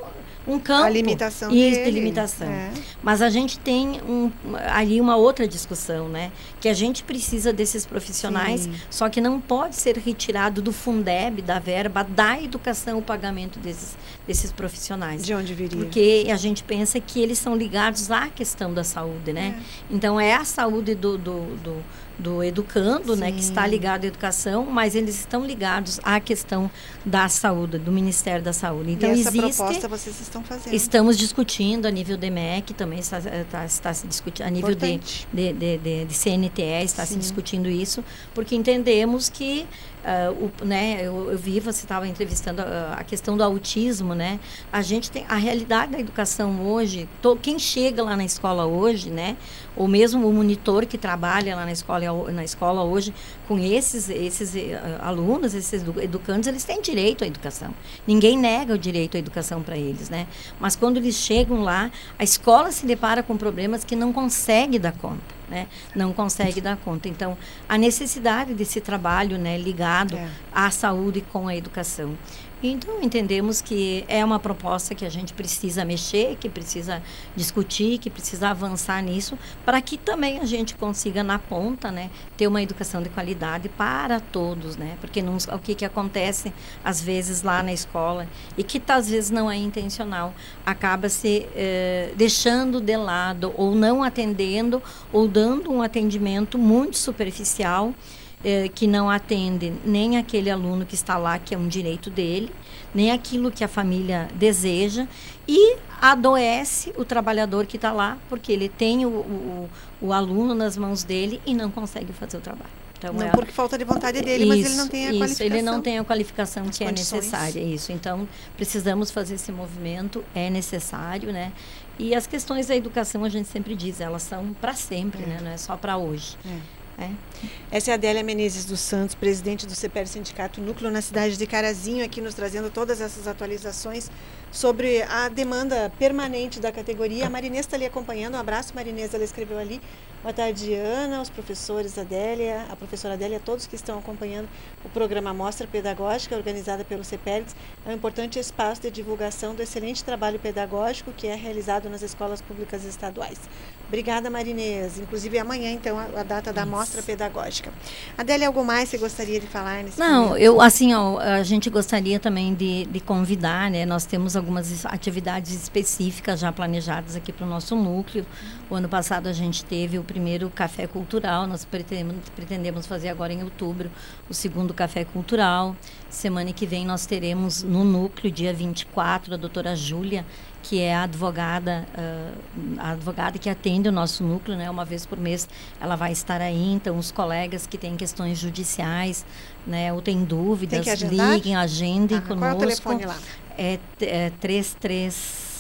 um campo. A limitação isso, dele. de limitação. É. Mas a gente tem um, ali uma outra discussão, né? Que a gente precisa desses profissionais, Sim. só que não pode ser retirado do Fundeb, da verba da educação, o pagamento desses, desses profissionais. De onde viria? Porque a gente pensa que eles são ligados à questão da saúde, né? É. Então, é a saúde do, do, do do educando, Sim. né, que está ligado à educação, mas eles estão ligados à questão da saúde, do Ministério da Saúde. Então e essa existe, proposta vocês estão fazendo? Estamos discutindo a nível do MEC, também está, está, está se discutindo a nível de, de, de, de, de CNTE está Sim. se discutindo isso, porque entendemos que Uh, o, né, eu, eu, vi, você estava entrevistando a, a, questão do autismo, né? A gente tem a realidade da educação hoje, to, quem chega lá na escola hoje, né? Ou mesmo o monitor que trabalha lá na escola, na escola hoje, com esses, esses uh, alunos, esses educandos, eles têm direito à educação. Ninguém nega o direito à educação para eles, né? Mas quando eles chegam lá, a escola se depara com problemas que não consegue dar conta né, não consegue dar conta. Então, a necessidade desse trabalho né, ligado é. à saúde com a educação. Então, entendemos que é uma proposta que a gente precisa mexer, que precisa discutir, que precisa avançar nisso, para que também a gente consiga, na ponta, né, ter uma educação de qualidade para todos, né? Porque não, o que, que acontece, às vezes, lá na escola, e que às vezes não é intencional, acaba se eh, deixando de lado, ou não atendendo, ou dando um atendimento muito superficial, eh, que não atende nem aquele aluno que está lá, que é um direito dele, nem aquilo que a família deseja, e adoece o trabalhador que está lá, porque ele tem o, o, o, aluno nas mãos dele e não consegue fazer o trabalho. Então, não é, porque falta de vontade dele, isso, mas ele não tem a isso, qualificação. ele não tem a qualificação que condições. é necessária, isso. Então, precisamos fazer esse movimento, é necessário, né? E as questões da educação, a gente sempre diz, elas são para sempre, é. né? Não é só para hoje. É. É. Essa é a Adélia Menezes dos Santos, presidente do CPR Sindicato Núcleo na cidade de Carazinho, aqui nos trazendo todas essas atualizações sobre a demanda permanente da categoria. A Marinês está ali acompanhando. Um abraço, Marinês, ela escreveu ali. Boa tarde, Ana, os professores Adélia, a professora Adélia, todos que estão acompanhando o programa Mostra Pedagógica, organizada pelo CEPERGS. É um importante espaço de divulgação do excelente trabalho pedagógico que é realizado nas escolas públicas estaduais. Obrigada, Marinês. Inclusive, amanhã, então, a, a data da Isso. Mostra Pedagógica. Adélia, algo mais você gostaria de falar nesse Não, momento? eu, assim, ó, a gente gostaria também de, de convidar, né? Nós temos algumas atividades específicas já planejadas aqui para o nosso núcleo. O ano passado a gente teve o primeiro café cultural, nós pretendemos, pretendemos fazer agora em outubro o segundo café cultural. Semana que vem nós teremos no núcleo, dia 24, a doutora Júlia, que é a advogada, uh, a advogada que atende o nosso núcleo, né? Uma vez por mês ela vai estar aí, então os colegas que têm questões judiciais, né? Ou têm dúvidas, liguem, agendem ah, conosco. Qual é o telefone lá? É, é 33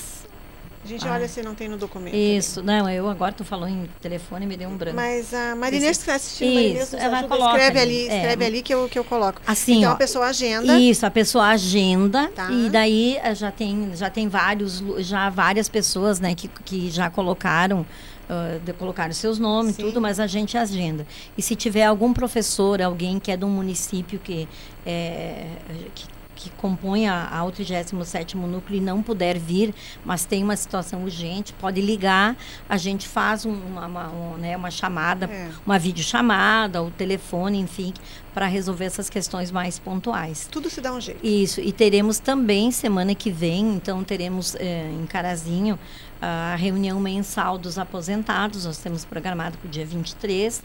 a gente ah. olha se não tem no documento. Isso, também. não, eu agora tu falou em telefone me deu um branco. Mas a Marinês que está assistindo, isso, ela ajuda, escreve ali, é. escreve ali que eu, que eu coloco. Assim, então ó, a pessoa agenda. Isso, a pessoa agenda tá. e daí eh, já tem, já tem vários, já várias pessoas, né, que, que já colocaram Uh, de colocar seus nomes, Sim. tudo, mas a gente agenda. E se tiver algum professor, alguém que é de um município que, é, que que compõe a, a 37 núcleo e não puder vir, mas tem uma situação urgente, pode ligar, a gente faz uma, uma, uma, né, uma chamada, é. uma videochamada, o telefone, enfim, para resolver essas questões mais pontuais. Tudo se dá um jeito. Isso, e teremos também semana que vem, então teremos é, em Carazinho a reunião mensal dos aposentados, nós temos programado para o dia 23.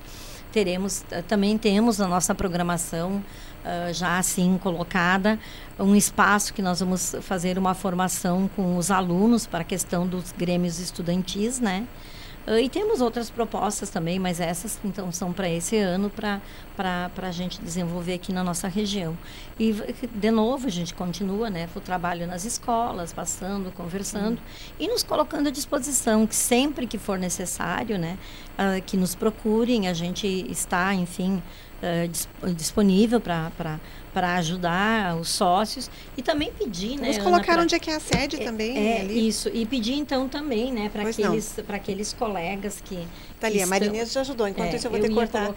Teremos, também temos a nossa programação uh, já assim colocada, um espaço que nós vamos fazer uma formação com os alunos para a questão dos grêmios estudantis, né? Uh, e temos outras propostas também, mas essas então são para esse ano, para a gente desenvolver aqui na nossa região. E, de novo, a gente continua né, o trabalho nas escolas, passando, conversando uhum. e nos colocando à disposição, que sempre que for necessário, né, uh, que nos procurem, a gente está, enfim, uh, disponível para ajudar os sócios e também pedir, né? Vamos colocar pra, onde é que é a sede é, também. É, ali. isso. E pedir então também, né, para aqueles, aqueles colegas que. Tá ali, a Marinês já ajudou. Enquanto é, isso, eu vou eu ter que cortar.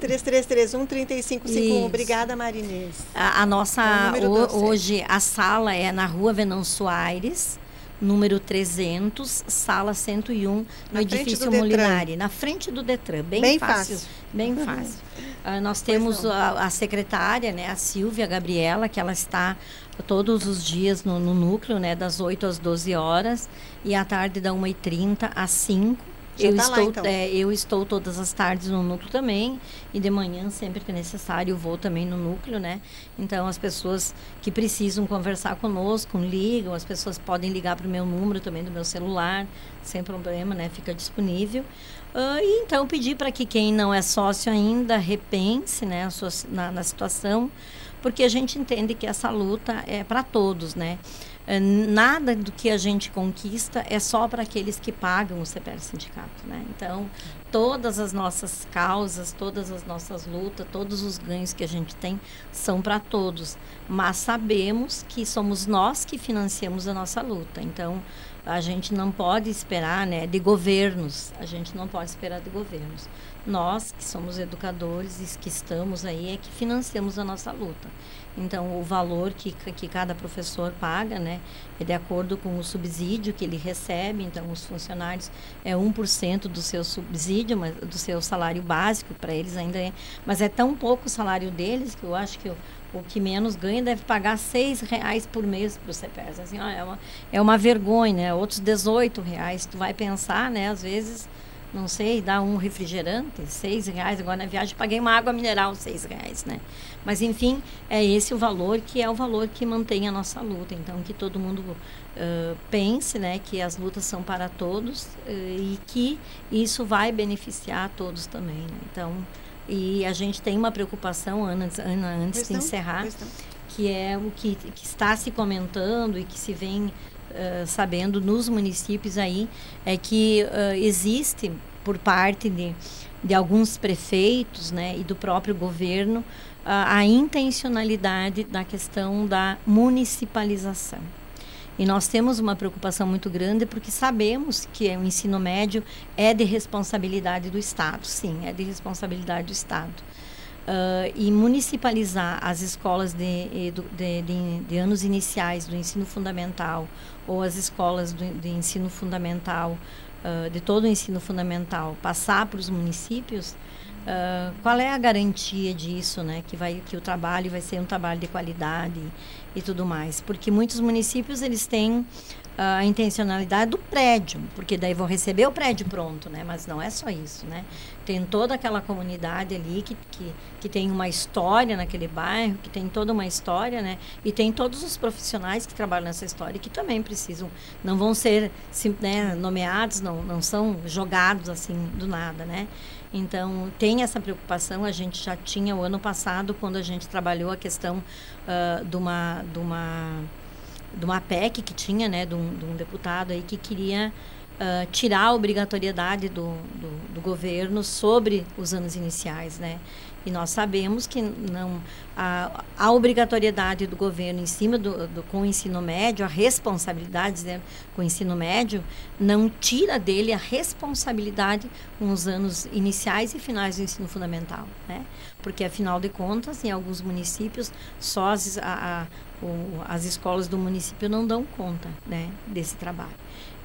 3331 3551. Obrigada, Marinês. A, a nossa. É o, hoje, a sala é na rua Venâncio Aires número 300, sala 101, no edifício Molinari, na frente do Detran, bem, bem fácil, fácil. bem uhum. fácil. Uh, nós temos a, a, secretária, né, a Silvia Gabriela, que ela está todos os dias no, no núcleo, né, das 8 às 12 horas, e à tarde da 1h30 às 5 eu, tá estou, lá, então. é, eu estou todas as tardes no núcleo também e de manhã, sempre que necessário, vou também no núcleo, né? Então, as pessoas que precisam conversar conosco, ligam, as pessoas podem ligar para o meu número também do meu celular, sem problema, né? Fica disponível. Uh, e então, pedir para que quem não é sócio ainda repense né, sua, na, na situação, porque a gente entende que essa luta é para todos, né? É, nada do que a gente conquista é só para aqueles que pagam o CPR Sindicato, né? Então, todas as nossas causas, todas as nossas lutas, todos os ganhos que a gente tem são para todos, mas sabemos que somos nós que financiamos a nossa luta. Então, a gente não pode esperar, né, de governos. A gente não pode esperar de governos. Nós, que somos educadores e que estamos aí, é que financiamos a nossa luta. Então, o valor que, que cada professor paga, né, é de acordo com o subsídio que ele recebe. Então, os funcionários é 1% do seu subsídio, mas, do seu salário básico, para eles ainda é. Mas é tão pouco o salário deles que eu acho que o, o que menos ganha deve pagar seis reais por mês para o CPS. Assim, ó, é, uma, é uma vergonha, né? Outros 18 reais. Tu vai pensar, né? Às vezes não sei, dá um refrigerante, seis reais. Agora na viagem paguei uma água mineral, seis reais, né? Mas enfim, é esse o valor que é o valor que mantém a nossa luta. Então que todo mundo uh, pense, né, que as lutas são para todos uh, e que isso vai beneficiar todos também. Né? Então e a gente tem uma preocupação, Ana, Ana antes de encerrar, que é o que, que está se comentando e que se vem Uh, sabendo nos municípios aí é que uh, existe por parte de, de alguns prefeitos né, e do próprio governo a, a intencionalidade da questão da municipalização. E nós temos uma preocupação muito grande porque sabemos que o ensino médio é de responsabilidade do Estado, sim, é de responsabilidade do Estado. Uh, e municipalizar as escolas de, de, de, de, anos iniciais do ensino fundamental ou as escolas do, de ensino fundamental, uh, de todo o ensino fundamental, passar para os municípios, uh, qual é a garantia disso, né? Que, vai, que o trabalho vai ser um trabalho de qualidade e tudo mais? Porque muitos municípios eles têm a intencionalidade do prédio, porque daí vão receber o prédio pronto, né? Mas não é só isso, né? Tem toda aquela comunidade ali que, que, que tem uma história naquele bairro, que tem toda uma história, né? E tem todos os profissionais que trabalham nessa história que também precisam, não vão ser né, nomeados, não, não são jogados assim do nada, né? Então, tem essa preocupação. A gente já tinha o ano passado, quando a gente trabalhou a questão uh, de uma... De uma de uma PEC que tinha, né, de um, de um deputado aí que queria uh, tirar a obrigatoriedade do, do, do, governo sobre os anos iniciais, né? E nós sabemos que não a, a obrigatoriedade do governo em cima do, do, com o ensino médio, a responsabilidade né, com o ensino médio, não tira dele a responsabilidade com os anos iniciais e finais do ensino fundamental, né? Porque afinal de contas, em alguns municípios, só as, a, a, o, as escolas do município não dão conta, né, desse trabalho.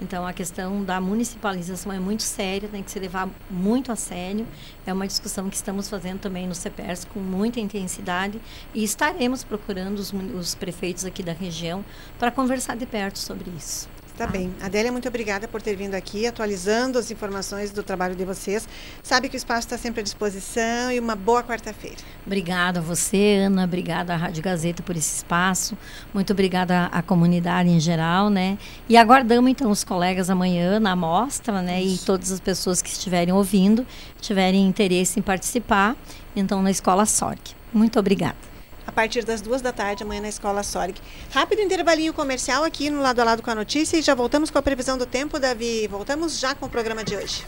Então, a questão da municipalização é muito séria, tem que se levar muito a sério. É uma discussão que estamos fazendo também no CEPERS com muita intensidade e estaremos procurando os, os prefeitos aqui da região para conversar de perto sobre isso. Tá bem. Adélia, muito obrigada por ter vindo aqui, atualizando as informações do trabalho de vocês. Sabe que o espaço está sempre à disposição e uma boa quarta-feira. Obrigada a você, Ana. Obrigada à Rádio Gazeta por esse espaço. Muito obrigada à, comunidade em geral, né? E aguardamos, então, os colegas amanhã na mostra, né? Isso. E todas as pessoas que estiverem ouvindo, tiverem interesse em participar, então, na Escola SORG. Muito obrigada a partir das duas da tarde, amanhã na Escola Sorg. Rápido intervalinho comercial aqui no lado a lado com a notícia e já voltamos com a previsão do tempo, Davi. Voltamos já com o programa de hoje.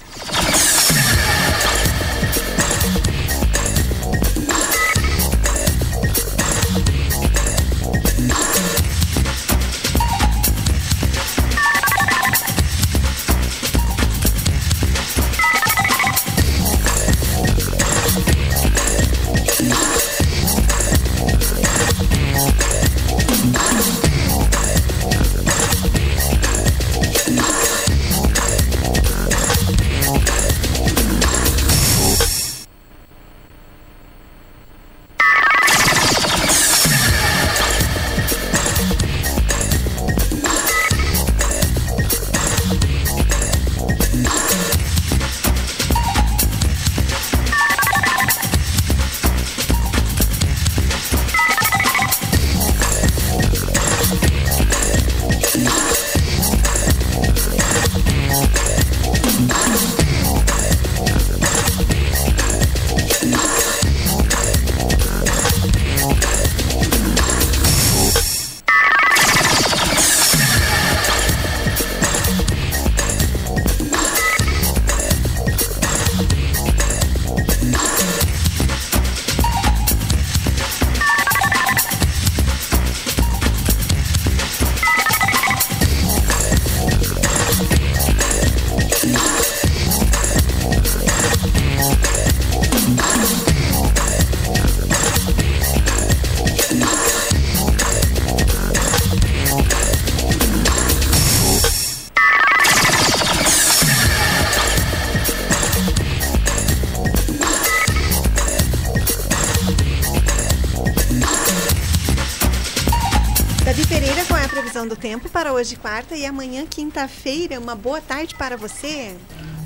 Hoje, quarta, e amanhã, quinta-feira. Uma boa tarde para você.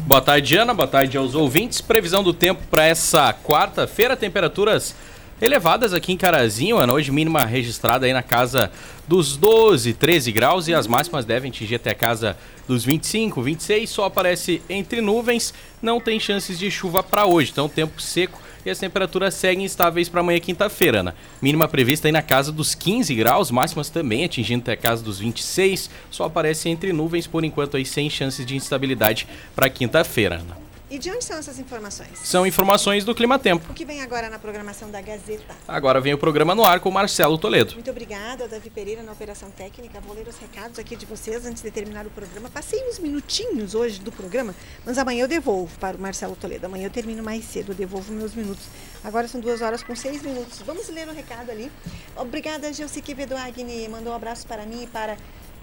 Boa tarde, Ana. Boa tarde aos ouvintes. Previsão do tempo para essa quarta-feira, temperaturas elevadas aqui em Carazinho, Ana. Hoje mínima registrada aí na casa dos 12, 13 graus e as máximas devem atingir até a casa dos 25, 26. Só aparece entre nuvens, não tem chances de chuva para hoje. Então, tempo seco e as temperaturas seguem estáveis para amanhã quinta-feira, Ana. Mínima prevista aí na casa dos 15 graus, máximas também atingindo até a casa dos 26. Só aparece entre nuvens por enquanto aí sem chances de instabilidade para quinta-feira, Ana. E de onde são essas informações? São informações do Clima Tempo. O que vem agora na programação da Gazeta? Agora vem o programa no ar com o Marcelo Toledo. Muito obrigada, Davi Pereira, na Operação Técnica. Vou ler os recados aqui de vocês antes de terminar o programa. Passei uns minutinhos hoje do programa, mas amanhã eu devolvo para o Marcelo Toledo. Amanhã eu termino mais cedo, eu devolvo meus minutos. Agora são duas horas com seis minutos. Vamos ler o recado ali. Obrigada, Gelsi Quevedo Agni. Mandou um abraço para mim e para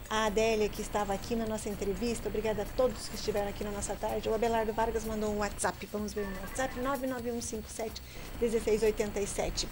a Adélia, que estava aqui na nossa entrevista. Obrigada a todos que estiveram aqui na nossa tarde. O Abelardo Vargas mandou um WhatsApp. Vamos ver no WhatsApp: 99157-1687.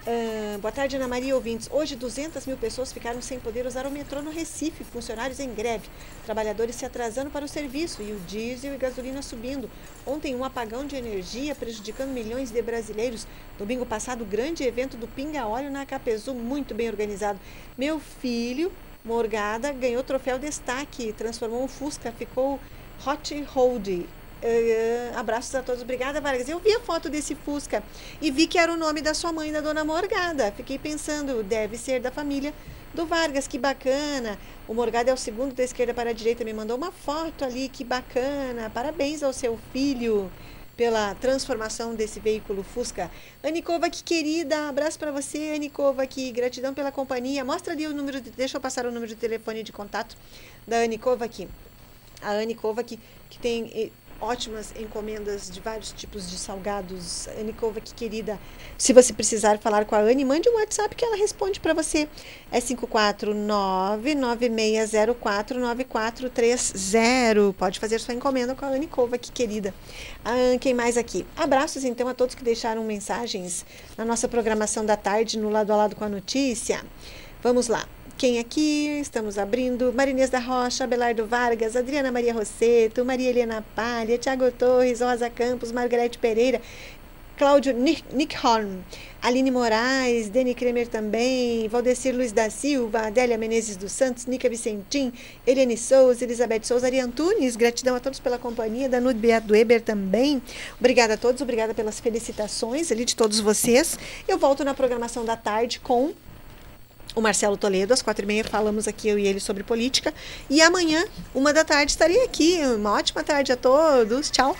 Uh, boa tarde, Ana Maria ouvintes. Hoje, 200 mil pessoas ficaram sem poder usar o metrô no Recife. Funcionários em greve, trabalhadores se atrasando para o serviço e o diesel e gasolina subindo. Ontem, um apagão de energia prejudicando milhões de brasileiros. Domingo passado, grande evento do Pinga Óleo na Capezu, muito bem organizado. Meu filho Morgada ganhou troféu destaque, transformou um Fusca, ficou hot hold. Uh, abraços a todos. Obrigada, Vargas. Eu vi a foto desse Fusca e vi que era o nome da sua mãe, da dona Morgada. Fiquei pensando, deve ser da família do Vargas, que bacana. O Morgada é o segundo da esquerda para a direita, me mandou uma foto ali, que bacana. Parabéns ao seu filho pela transformação desse veículo Fusca. Anikova, que querida, abraço para você, Anikova, que gratidão pela companhia. Mostra ali o número, de, deixa eu passar o número de telefone de contato da Anikova aqui. A Anikova que, que tem eh, ótimas encomendas de vários tipos de salgados. Anikova, que querida, se você precisar falar com a Anne, mande um WhatsApp que ela responde para você. É 549-9604-9430. Pode fazer sua encomenda com a Anikova, que querida. Ah, quem mais aqui? Abraços, então, a todos que deixaram mensagens na nossa programação da tarde, no Lado a Lado com a Notícia. Vamos lá quem aqui? Estamos abrindo. Marinês da Rocha, Abelardo Vargas, Adriana Maria Rosseto, Maria Helena Palha, Tiago Torres, Rosa Campos, Margarete Pereira, Cláudio Nickholm, Aline Moraes, Deni Kremer também, Valdecir Luiz da Silva, Adélia Menezes dos Santos, Nica Vicentim, Eliane Souza, Elizabeth Souza, Ari Antunes, gratidão a todos pela companhia, Danude Beato Weber também. Obrigada a todos, obrigada pelas felicitações ali de todos vocês. Eu volto na programação da tarde com o Marcelo Toledo, às quatro e meia, falamos aqui eu e ele sobre política. E amanhã, uma da tarde, estarei aqui. Uma ótima tarde a todos. Tchau.